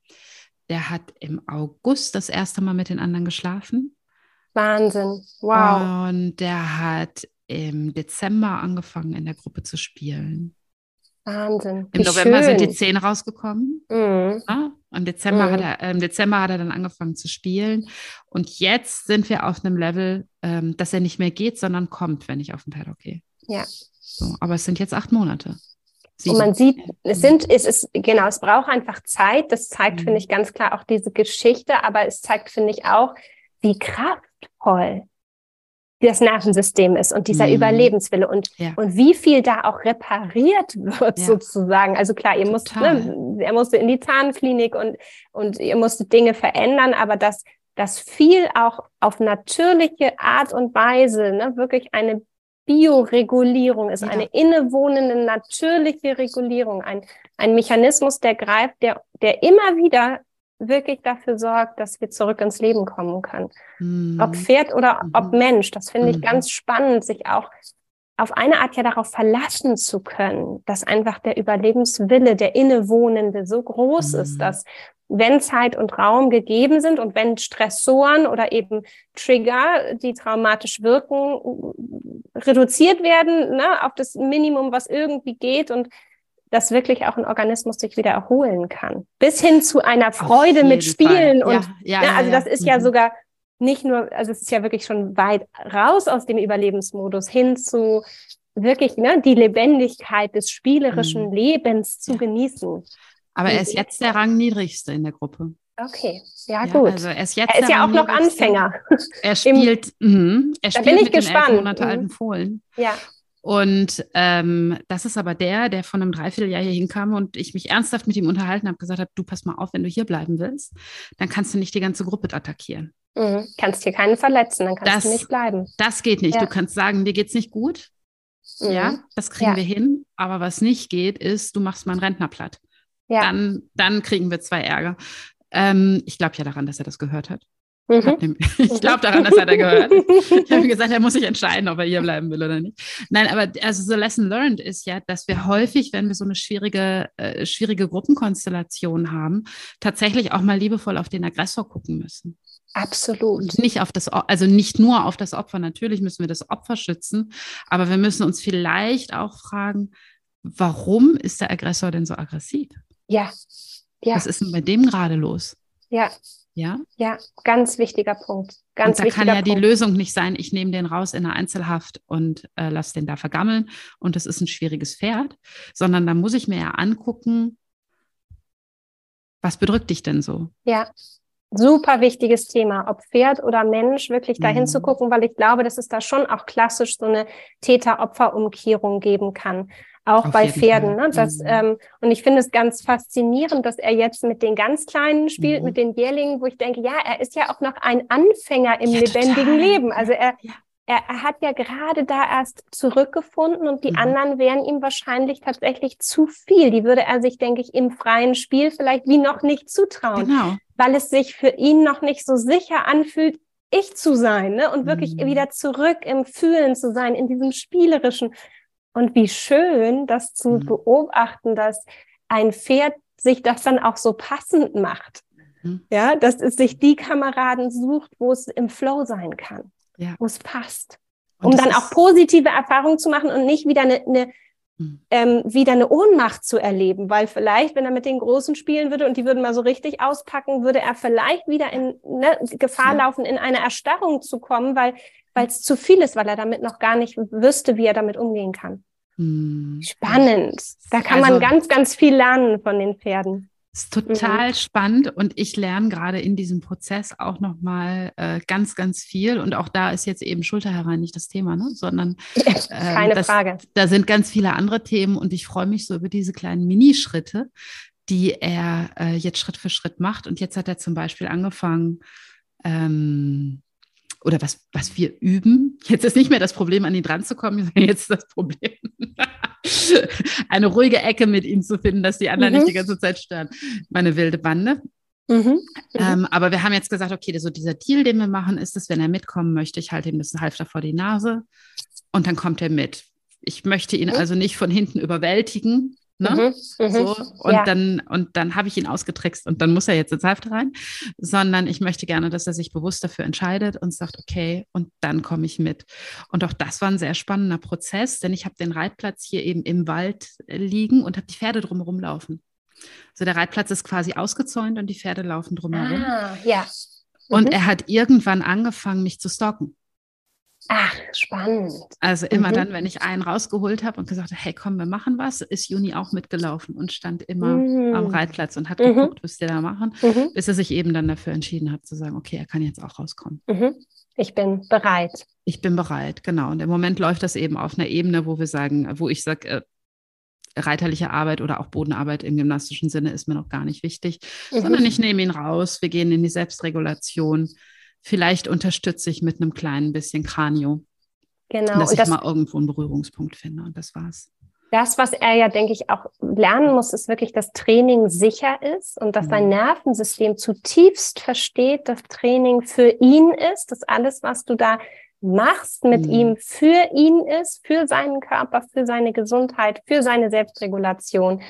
Der hat im August das erste Mal mit den anderen geschlafen. Wahnsinn, wow. Und der hat im Dezember angefangen, in der Gruppe zu spielen. Wahnsinn. Im November schön. sind die Zehen rausgekommen. Mhm. Ja? Im, Dezember mhm. hat er, Im Dezember hat er dann angefangen zu spielen. Und jetzt sind wir auf einem Level, ähm, dass er nicht mehr geht, sondern kommt, wenn ich auf dem Paddock gehe. Ja, so, aber es sind jetzt acht Monate. Und man sieht, es sind, es ist, genau, es braucht einfach Zeit. Das zeigt, mhm. finde ich, ganz klar auch diese Geschichte, aber es zeigt, finde ich, auch, wie kraftvoll das Nervensystem ist und dieser mhm. Überlebenswille und, ja. und wie viel da auch repariert wird ja. sozusagen. Also klar, ihr musst, ne, er musste in die Zahnklinik und, und ihr musstet Dinge verändern, aber dass, dass viel auch auf natürliche Art und Weise, ne, wirklich eine Bioregulierung ist, ja. eine innewohnende, natürliche Regulierung, ein, ein Mechanismus, der greift, der, der immer wieder wirklich dafür sorgt, dass wir zurück ins Leben kommen können. Mhm. Ob Pferd oder mhm. ob Mensch, das finde ich mhm. ganz spannend, sich auch auf eine Art ja darauf verlassen zu können, dass einfach der Überlebenswille, der Innewohnende so groß ist, mhm. dass wenn Zeit und Raum gegeben sind und wenn Stressoren oder eben Trigger, die traumatisch wirken, reduziert werden ne, auf das Minimum, was irgendwie geht und dass wirklich auch ein Organismus sich wieder erholen kann. Bis hin zu einer Freude mit Spielen. Fall. Und ja, ja, ne, also das ist mhm. ja sogar nicht nur, also es ist ja wirklich schon weit raus aus dem Überlebensmodus hin zu wirklich ne, die Lebendigkeit des spielerischen mhm. Lebens zu genießen. Aber er ist jetzt der Rangniedrigste in der Gruppe. Okay, ja, gut. also er ist, jetzt er ist ja auch noch Anfänger. Er spielt, Im, mh, er spielt bin ich mit gespannt. den Monate alten mhm. Fohlen. Ja. Und ähm, das ist aber der, der von einem Dreivierteljahr hier hinkam und ich mich ernsthaft mit ihm unterhalten habe, gesagt habe, du pass mal auf, wenn du hier bleiben willst, dann kannst du nicht die ganze Gruppe attackieren. Mhm. Kannst hier keinen verletzen, dann kannst das, du nicht bleiben. Das geht nicht. Ja. Du kannst sagen, dir geht's nicht gut. Mhm. Ja, das kriegen ja. wir hin. Aber was nicht geht, ist, du machst mal einen Rentner platt ja. dann, dann kriegen wir zwei Ärger. Ähm, ich glaube ja daran, dass er das gehört hat. Mhm. Ich glaube daran, dass er da gehört. Ich habe gesagt, er muss sich entscheiden, ob er hier bleiben will oder nicht. Nein, aber also so Lesson learned ist ja, dass wir häufig, wenn wir so eine schwierige, äh, schwierige Gruppenkonstellation haben, tatsächlich auch mal liebevoll auf den Aggressor gucken müssen. Absolut. Nicht auf das, also nicht nur auf das Opfer. Natürlich müssen wir das Opfer schützen, aber wir müssen uns vielleicht auch fragen, warum ist der Aggressor denn so aggressiv? Ja. ja. Was ist denn bei dem gerade los? Ja. Ja? Ja, ganz wichtiger Punkt. Ganz und da kann ja Punkt. die Lösung nicht sein, ich nehme den raus in der Einzelhaft und äh, lasse den da vergammeln und das ist ein schwieriges Pferd, sondern da muss ich mir ja angucken, was bedrückt dich denn so? Ja. Super wichtiges Thema, ob Pferd oder Mensch, wirklich dahin mhm. zu gucken, weil ich glaube, dass es da schon auch klassisch so eine Täter-Opfer-Umkehrung geben kann. Auch Auf bei Pferden. Ne? Das, mhm. ähm, und ich finde es ganz faszinierend, dass er jetzt mit den ganz Kleinen spielt, mhm. mit den Jährlingen, wo ich denke, ja, er ist ja auch noch ein Anfänger im ja, lebendigen total. Leben. Also er, ja. Er, er, hat ja gerade da erst zurückgefunden und die mhm. anderen wären ihm wahrscheinlich tatsächlich zu viel. Die würde er sich, denke ich, im freien Spiel vielleicht wie noch nicht zutrauen. Genau. Weil es sich für ihn noch nicht so sicher anfühlt, ich zu sein ne? und wirklich mhm. wieder zurück im Fühlen zu sein, in diesem spielerischen. Und wie schön, das zu mhm. beobachten, dass ein Pferd sich das dann auch so passend macht. Mhm. Ja, dass es sich die Kameraden sucht, wo es im Flow sein kann, ja. wo es passt. Und um dann auch positive Erfahrungen zu machen und nicht wieder eine, eine mhm. ähm, wieder eine Ohnmacht zu erleben, weil vielleicht, wenn er mit den Großen spielen würde und die würden mal so richtig auspacken, würde er vielleicht wieder in ne, Gefahr ja. laufen, in eine Erstarrung zu kommen, weil weil es zu viel ist, weil er damit noch gar nicht wüsste, wie er damit umgehen kann. Hm. Spannend. Da kann also, man ganz, ganz viel lernen von den Pferden. Ist total mhm. spannend und ich lerne gerade in diesem Prozess auch nochmal äh, ganz, ganz viel. Und auch da ist jetzt eben Schulter herein nicht das Thema, ne? sondern äh, keine das, Frage. Da sind ganz viele andere Themen und ich freue mich so über diese kleinen Minischritte, die er äh, jetzt Schritt für Schritt macht. Und jetzt hat er zum Beispiel angefangen, ähm, oder was, was wir üben. Jetzt ist nicht mehr das Problem, an ihn dran zu kommen, jetzt ist das Problem, eine ruhige Ecke mit ihm zu finden, dass die anderen mhm. nicht die ganze Zeit stören. Meine wilde Bande. Mhm. mhm. Ähm, aber wir haben jetzt gesagt, okay, so dieser Deal, den wir machen, ist, dass wenn er mitkommen möchte, ich halte ihm ein bisschen Halfter vor die Nase und dann kommt er mit. Ich möchte ihn mhm. also nicht von hinten überwältigen, Ne? Mhm, mhm, so, und, ja. dann, und dann habe ich ihn ausgetrickst und dann muss er jetzt ins Halfter rein, sondern ich möchte gerne, dass er sich bewusst dafür entscheidet und sagt, okay, und dann komme ich mit. Und auch das war ein sehr spannender Prozess, denn ich habe den Reitplatz hier eben im Wald liegen und habe die Pferde drumherum laufen. Also der Reitplatz ist quasi ausgezäunt und die Pferde laufen drumherum. Ah, ja. Mhm. Und er hat irgendwann angefangen, mich zu stalken. Ach, spannend. Also immer mhm. dann, wenn ich einen rausgeholt habe und gesagt habe, hey, komm, wir machen was, ist Juni auch mitgelaufen und stand immer mhm. am Reitplatz und hat mhm. geguckt, was wir da machen, mhm. bis er sich eben dann dafür entschieden hat zu sagen, okay, er kann jetzt auch rauskommen. Mhm. Ich bin bereit. Ich bin bereit, genau. Und im Moment läuft das eben auf einer Ebene, wo wir sagen, wo ich sage, äh, reiterliche Arbeit oder auch Bodenarbeit im gymnastischen Sinne ist mir noch gar nicht wichtig, sondern mhm. ich nehme ihn raus, wir gehen in die Selbstregulation vielleicht unterstütze ich mit einem kleinen bisschen Kranio. Genau. Dass ich das, mal irgendwo einen Berührungspunkt finde und das war's. Das, was er ja, denke ich, auch lernen muss, ist wirklich, dass Training sicher ist und dass mhm. sein Nervensystem zutiefst versteht, dass Training für ihn ist, dass alles, was du da machst mit mhm. ihm, für ihn ist, für seinen Körper, für seine Gesundheit, für seine Selbstregulation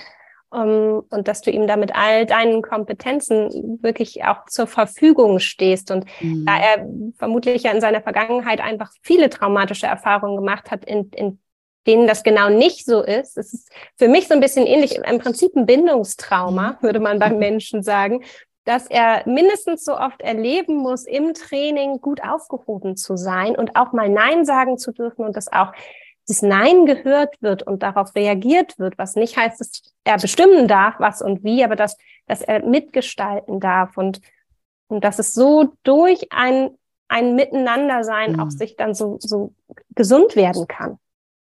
um, ähm, und dass du ihm da mit all deinen Kompetenzen wirklich auch zur Verfügung stehst. Und mhm. da er vermutlich ja in seiner Vergangenheit einfach viele traumatische Erfahrungen gemacht hat, in, in denen das genau nicht so ist. Es ist für mich so ein bisschen ähnlich, im Prinzip ein Bindungstrauma, mhm. würde man beim Menschen sagen, dass er mindestens so oft erleben muss, im Training gut aufgehoben zu sein und auch mal Nein sagen zu dürfen und das auch das Nein gehört wird und darauf reagiert wird, was nicht heißt, dass er bestimmen darf, was und wie, aber dass, dass er mitgestalten darf und, und dass es so durch ein, ein Miteinandersein mhm. auch sich dann so, so gesund werden kann,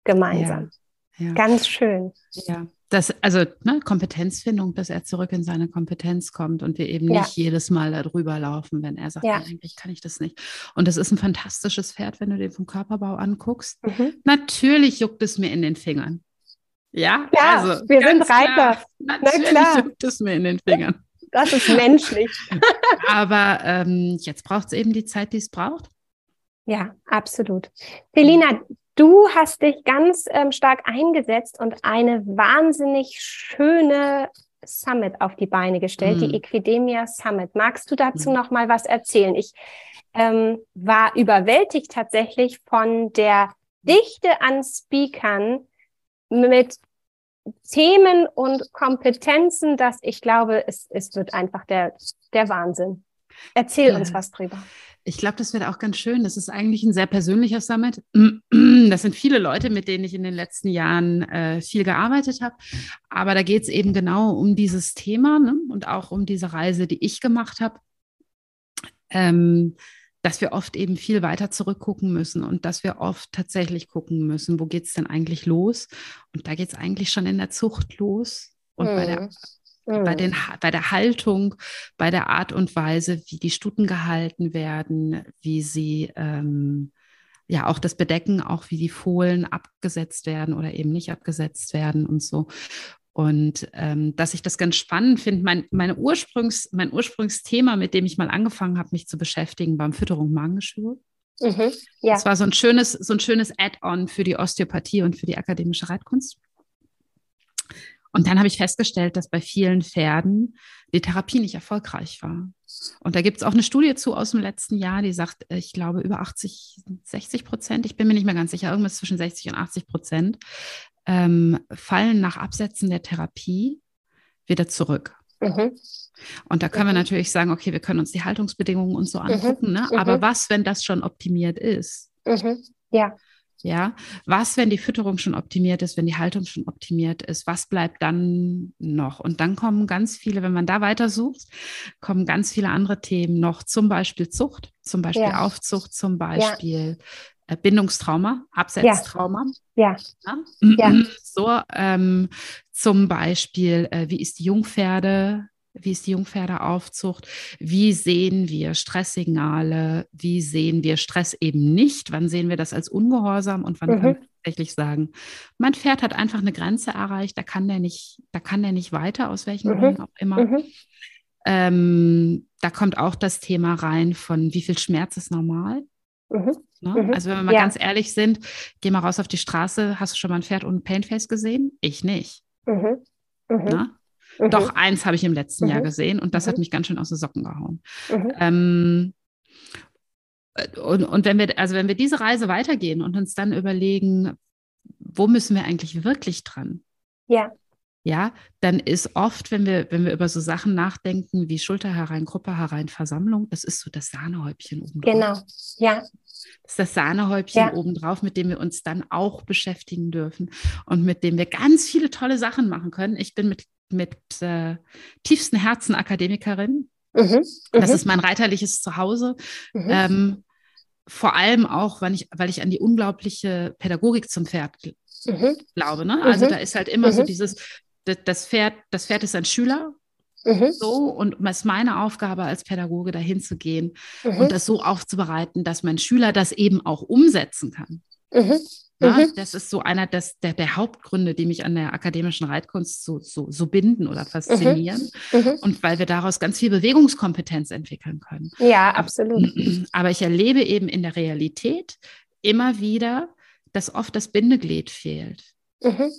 gemeinsam. Ja, ja. Ganz schön. Ja, das, also ne, Kompetenzfindung, dass er zurück in seine Kompetenz kommt und wir eben ja. nicht jedes Mal darüber laufen, wenn er sagt, ja. eigentlich kann ich das nicht. Und das ist ein fantastisches Pferd, wenn du den vom Körperbau anguckst. Mhm. Natürlich juckt es mir in den Fingern. Ja, ja also, wir sind Reiter. Klar, natürlich Na klar. juckt es mir in den Fingern. Das ist menschlich. Aber ähm, jetzt braucht es eben die Zeit, die es braucht. Ja, absolut. Selina, Du hast dich ganz ähm, stark eingesetzt und eine wahnsinnig schöne Summit auf die Beine gestellt, mhm. die Equidemia Summit. Magst du dazu mhm. noch mal was erzählen? Ich ähm, war überwältigt tatsächlich von der Dichte an Speakern mit Themen und Kompetenzen, dass ich glaube, es, es wird einfach der, der Wahnsinn. Erzähl uns was drüber. Ich glaube, das wird auch ganz schön. Das ist eigentlich ein sehr persönlicher Summit. Das sind viele Leute, mit denen ich in den letzten Jahren äh, viel gearbeitet habe. Aber da geht es eben genau um dieses Thema ne? und auch um diese Reise, die ich gemacht habe. ähm, dass wir oft eben viel weiter zurückgucken müssen und dass wir oft tatsächlich gucken müssen, wo geht es denn eigentlich los? Und da geht es eigentlich schon in der Zucht los und mhm. bei, der, mhm. bei, den, bei der Haltung, bei der Art und Weise, wie die Stuten gehalten werden, wie sie ähm, ja auch das Bedecken, auch wie die Fohlen abgesetzt werden oder eben nicht abgesetzt werden und so. Und ähm, dass ich das ganz spannend finde, mein, meine Ursprungs, mein Ursprungsthema, mit dem ich mal angefangen habe, mich zu beschäftigen, war Fütterung Magengeschwür. Mhm, ja. Das war so ein schönes, so ein schönes Add-on für die Osteopathie und für die akademische Reitkunst. Und dann habe ich festgestellt, dass bei vielen Pferden die Therapie nicht erfolgreich war. Und da gibt es auch eine Studie zu aus dem letzten Jahr, die sagt, äh, ich glaube, über 80, 60 Prozent, ich bin mir nicht mehr ganz sicher, irgendwas zwischen 60 und 80 Prozent, ähm, fallen nach Absetzen der Therapie wieder zurück. Mhm. Und da können mhm. wir natürlich sagen, okay, wir können uns die Haltungsbedingungen und so mhm. angucken, ne? Mhm. aber was, wenn das schon optimiert ist? Mhm. Ja. Ja, was, wenn die Fütterung schon optimiert ist, wenn die Haltung schon optimiert ist, was bleibt dann noch? Und dann kommen ganz viele, wenn man da weitersucht, kommen ganz viele andere Themen noch, zum Beispiel Zucht, zum Beispiel ja. Aufzucht, zum Beispiel ja. Äh, Bindungstrauma, Absetztrauma. Ja. ja. ja. So, ähm, zum Beispiel, äh, wie ist die Jungpferde? Wie ist die Jungpferdeaufzucht? Wie sehen wir Stresssignale? Wie sehen wir Stress eben nicht? Wann sehen wir das als ungehorsam und wann mhm. kann man tatsächlich sagen, mein Pferd hat einfach eine Grenze erreicht, da kann der nicht, da kann der nicht weiter, aus welchen mhm. Gründen auch immer. Mhm. Ähm, da kommt auch das Thema rein von wie viel Schmerz ist normal. Mhm. Ne? Mhm. Also wenn wir mal ja. ganz ehrlich sind, geh mal raus auf die Straße, hast du schon mal ein Pferd ohne Painface gesehen? Ich nicht. Mhm. Mhm. Ne? Mhm. Doch, eins habe ich im letzten mhm. Jahr gesehen und das mhm. hat mich ganz schön aus den Socken gehauen. Mhm. Ähm, und, und wenn wir, also wenn wir diese Reise weitergehen und uns dann überlegen, wo müssen wir eigentlich wirklich dran? Ja. Ja, dann ist oft, wenn wir, wenn wir über so Sachen nachdenken wie Schulter herein, Gruppe herein, Versammlung, das ist so das Sahnehäubchen oben. Genau, ja. Das ist das Sahnehäubchen ja. obendrauf, mit dem wir uns dann auch beschäftigen dürfen und mit dem wir ganz viele tolle Sachen machen können. Ich bin mit mit äh, tiefstem Herzen Akademikerin. Mhm, das mhm. ist mein reiterliches Zuhause. Mhm. Ähm, vor allem auch, weil ich, weil ich an die unglaubliche Pädagogik zum Pferd mhm. glaube. Ne? Also mhm. da ist halt immer so dieses, das Pferd, das Pferd ist ein Schüler. So, und es ist meine Aufgabe als Pädagoge, dahin zu gehen und das so aufzubereiten, dass mein Schüler das eben auch umsetzen kann. Ja, mhm. Das ist so einer des, der, der Hauptgründe, die mich an der akademischen Reitkunst so, so, so binden oder faszinieren. Mhm. Mhm. Und weil wir daraus ganz viel Bewegungskompetenz entwickeln können. Ja, absolut. Aber ich erlebe eben in der Realität immer wieder, dass oft das Bindeglied fehlt. Mhm.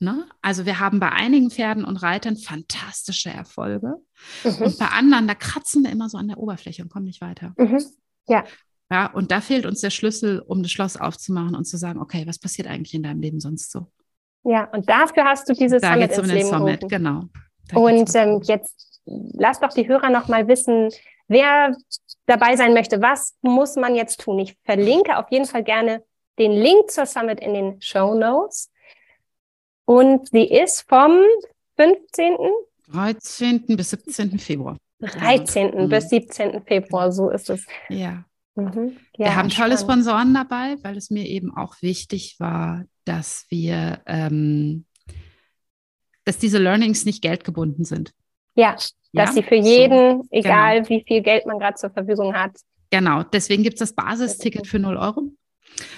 Ne? Also wir haben bei einigen Pferden und Reitern fantastische Erfolge. Mhm. Und bei anderen, da kratzen wir immer so an der Oberfläche und kommen nicht weiter. Mhm. Ja. Ja, und da fehlt uns der Schlüssel, um das Schloss aufzumachen und zu sagen, okay, was passiert eigentlich in deinem Leben sonst so? Ja, und dafür hast du dieses da Summit ins um den Leben Summit, gerufen. genau. Da und ähm, jetzt lass doch die Hörer noch mal wissen, wer dabei sein möchte. Was muss man jetzt tun? Ich verlinke auf jeden Fall gerne den Link zur Summit in den Show Notes. Und sie ist vom 15. 13. bis 17. Februar. 13. Mhm. bis 17. Februar, so ist es. Ja. Mhm. Ja, wir haben tolle Sponsoren dabei, weil es mir eben auch wichtig war, dass wir, ähm, dass diese Learnings nicht geldgebunden sind. Ja, dass ja? sie für jeden, so, egal genau. wie viel Geld man gerade zur Verfügung hat. Genau, deswegen gibt es das Basisticket für 0 Euro.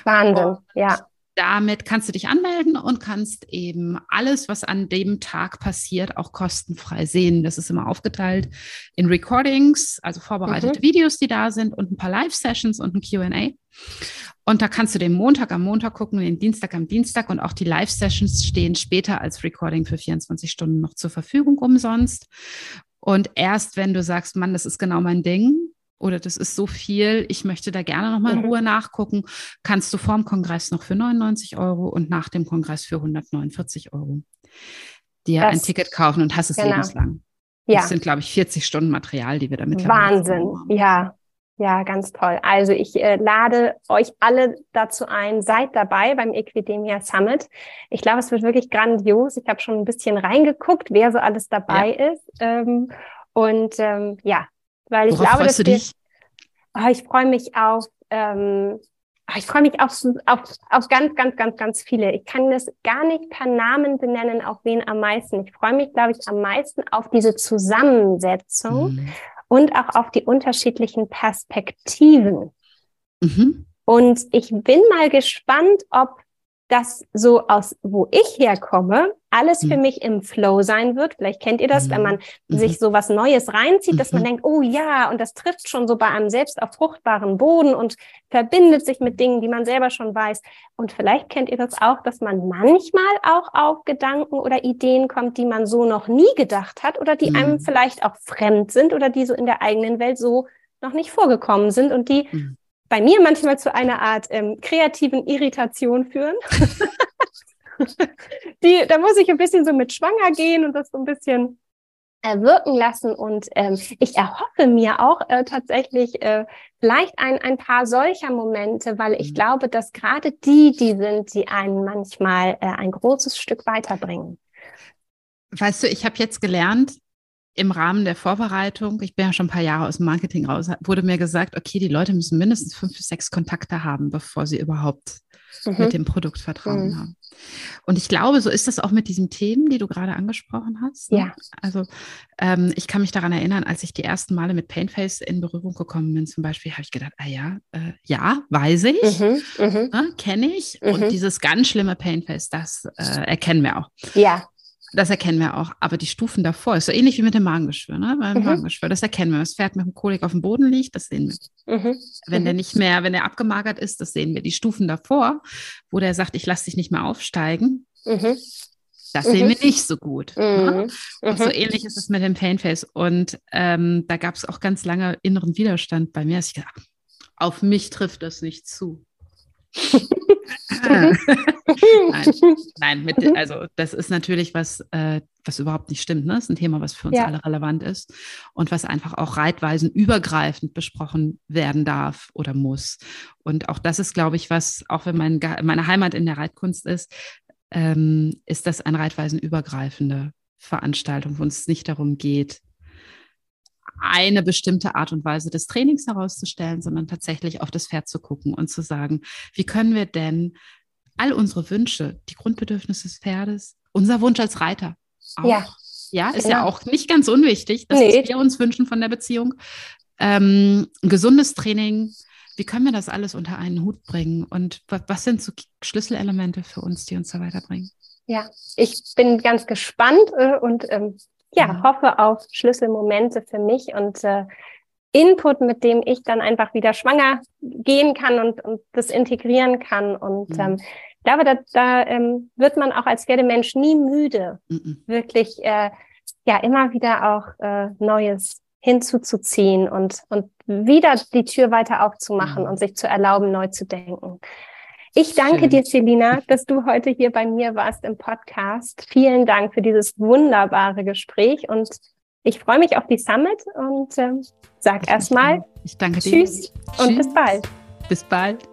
Wahnsinn, und ja damit kannst du dich anmelden und kannst eben alles, was an dem Tag passiert, auch kostenfrei sehen. Das ist immer aufgeteilt in Recordings, also vorbereitete mhm. Videos, die da sind und ein paar Live-Sessions und ein QA. Und da kannst du den Montag am Montag gucken, den Dienstag am Dienstag und auch die Live-Sessions stehen später als Recording für 24 Stunden noch zur Verfügung umsonst. Und erst wenn du sagst, Mann, das ist genau mein Ding, oder das ist so viel, ich möchte da gerne nochmal in mhm. Ruhe nachgucken, kannst du vorm Kongress noch für 99 Euro und nach dem Kongress für 149 Euro dir das, ein Ticket kaufen und hast es genau. lebenslang. Ja. Das sind, glaube ich, 40 Stunden Material, die wir damit Wahnsinn, ja. Ja, ganz toll. Also ich äh, lade euch alle dazu ein, seid dabei beim Equidemia Summit. Ich glaube, es wird wirklich grandios. Ich habe schon ein bisschen reingeguckt, wer so alles dabei ja. ist. Ähm, und ähm, ja, weil ich Worauf glaube, dass du wir, dich? Oh, ich freue mich auf, ähm, oh, ich freue mich auf, auf, auf ganz, ganz, ganz, ganz viele. Ich kann das gar nicht per Namen benennen, auf wen am meisten. Ich freue mich, glaube ich, am meisten auf diese Zusammensetzung mhm. und auch auf die unterschiedlichen Perspektiven. Mhm. Und ich bin mal gespannt, ob das so aus, wo ich herkomme, alles für mhm. mich im Flow sein wird. Vielleicht kennt ihr das, mhm. wenn man mhm. sich so was Neues reinzieht, dass man mhm. denkt, oh ja, und das trifft schon so bei einem selbst auf fruchtbaren Boden und verbindet sich mit Dingen, die man selber schon weiß. Und vielleicht kennt ihr das auch, dass man manchmal auch auf Gedanken oder Ideen kommt, die man so noch nie gedacht hat oder die einem mhm. vielleicht auch fremd sind oder die so in der eigenen Welt so noch nicht vorgekommen sind und die bei mir manchmal zu einer Art ähm, kreativen Irritation führen. Die, da muss ich ein bisschen so mit schwanger gehen und das so ein bisschen äh, wirken lassen. Und ähm, ich erhoffe mir auch äh, tatsächlich äh, vielleicht ein, ein paar solcher Momente, weil ich mhm. glaube, dass gerade die, die sind, die einen manchmal äh, ein großes Stück weiterbringen. Weißt du, ich habe jetzt gelernt, im Rahmen der Vorbereitung, ich bin ja schon ein paar Jahre aus dem Marketing raus, wurde mir gesagt, okay, die Leute müssen mindestens fünf bis sechs Kontakte haben, bevor sie überhaupt mhm. mit dem Produkt Vertrauen mhm. haben. Und ich glaube, so ist das auch mit diesen Themen, die du gerade angesprochen hast. Ne? Ja. Also ähm, ich kann mich daran erinnern, als ich die ersten Male mit Painface in Berührung gekommen bin, zum Beispiel, habe ich gedacht, ah ja, äh, ja, weiß ich, mhm. mhm. ne, kenne ich. Und mhm. dieses ganz schlimme Painface, das äh, erkennen wir auch. Ja. Das erkennen wir auch. Aber die Stufen davor ist so ähnlich wie mit dem Magengeschwür. Ne? Beim mhm. Magengeschwür, das erkennen wir. Das Pferd mit dem Kolik auf dem Boden liegt, das sehen wir. Mhm. Wenn mhm. der nicht mehr, wenn er abgemagert ist, das sehen wir. Die Stufen davor, wo der sagt, ich lasse dich nicht mehr aufsteigen, mhm. das sehen wir mhm. nicht so gut. Ne? Mhm. Und so ähnlich ist es mit dem Painface. Und ähm, da gab es auch ganz lange inneren Widerstand bei mir. Dass ich gedacht, auf mich trifft das nicht zu. nein, nein mit, also das ist natürlich was, äh, was überhaupt nicht stimmt. Ne? Das ist ein Thema, was für uns ja. alle relevant ist und was einfach auch reitweisen übergreifend besprochen werden darf oder muss. Und auch das ist, glaube ich, was, auch wenn mein, meine Heimat in der Reitkunst ist, ähm, ist das eine reitweisen übergreifende Veranstaltung, wo es nicht darum geht, eine bestimmte Art und Weise des Trainings herauszustellen, sondern tatsächlich auf das Pferd zu gucken und zu sagen, wie können wir denn all unsere Wünsche, die Grundbedürfnisse des Pferdes, unser Wunsch als Reiter auch, ja, ja ist genau. ja auch nicht ganz unwichtig, dass nee. wir uns wünschen von der Beziehung, ähm, ein gesundes Training, wie können wir das alles unter einen Hut bringen und was sind so Schlüsselelemente für uns, die uns da weiterbringen? Ja, ich bin ganz gespannt äh, und ähm, ja, mhm. hoffe auf Schlüsselmomente für mich und äh, Input, mit dem ich dann einfach wieder schwanger gehen kann und, und das integrieren kann. Und mhm. ähm, ich glaube, da, da ähm, wird man auch als Pferdemensch nie müde, mhm. wirklich äh, ja immer wieder auch äh, Neues hinzuzuziehen und, und wieder die Tür weiter aufzumachen mhm. und sich zu erlauben, neu zu denken. Ich danke Schön. dir, Selina, dass du heute hier bei mir warst im Podcast. Vielen Dank für dieses wunderbare Gespräch und ich freue mich auf die Summit und äh, sag erstmal dir. Tschüss und bis bald. Bis bald.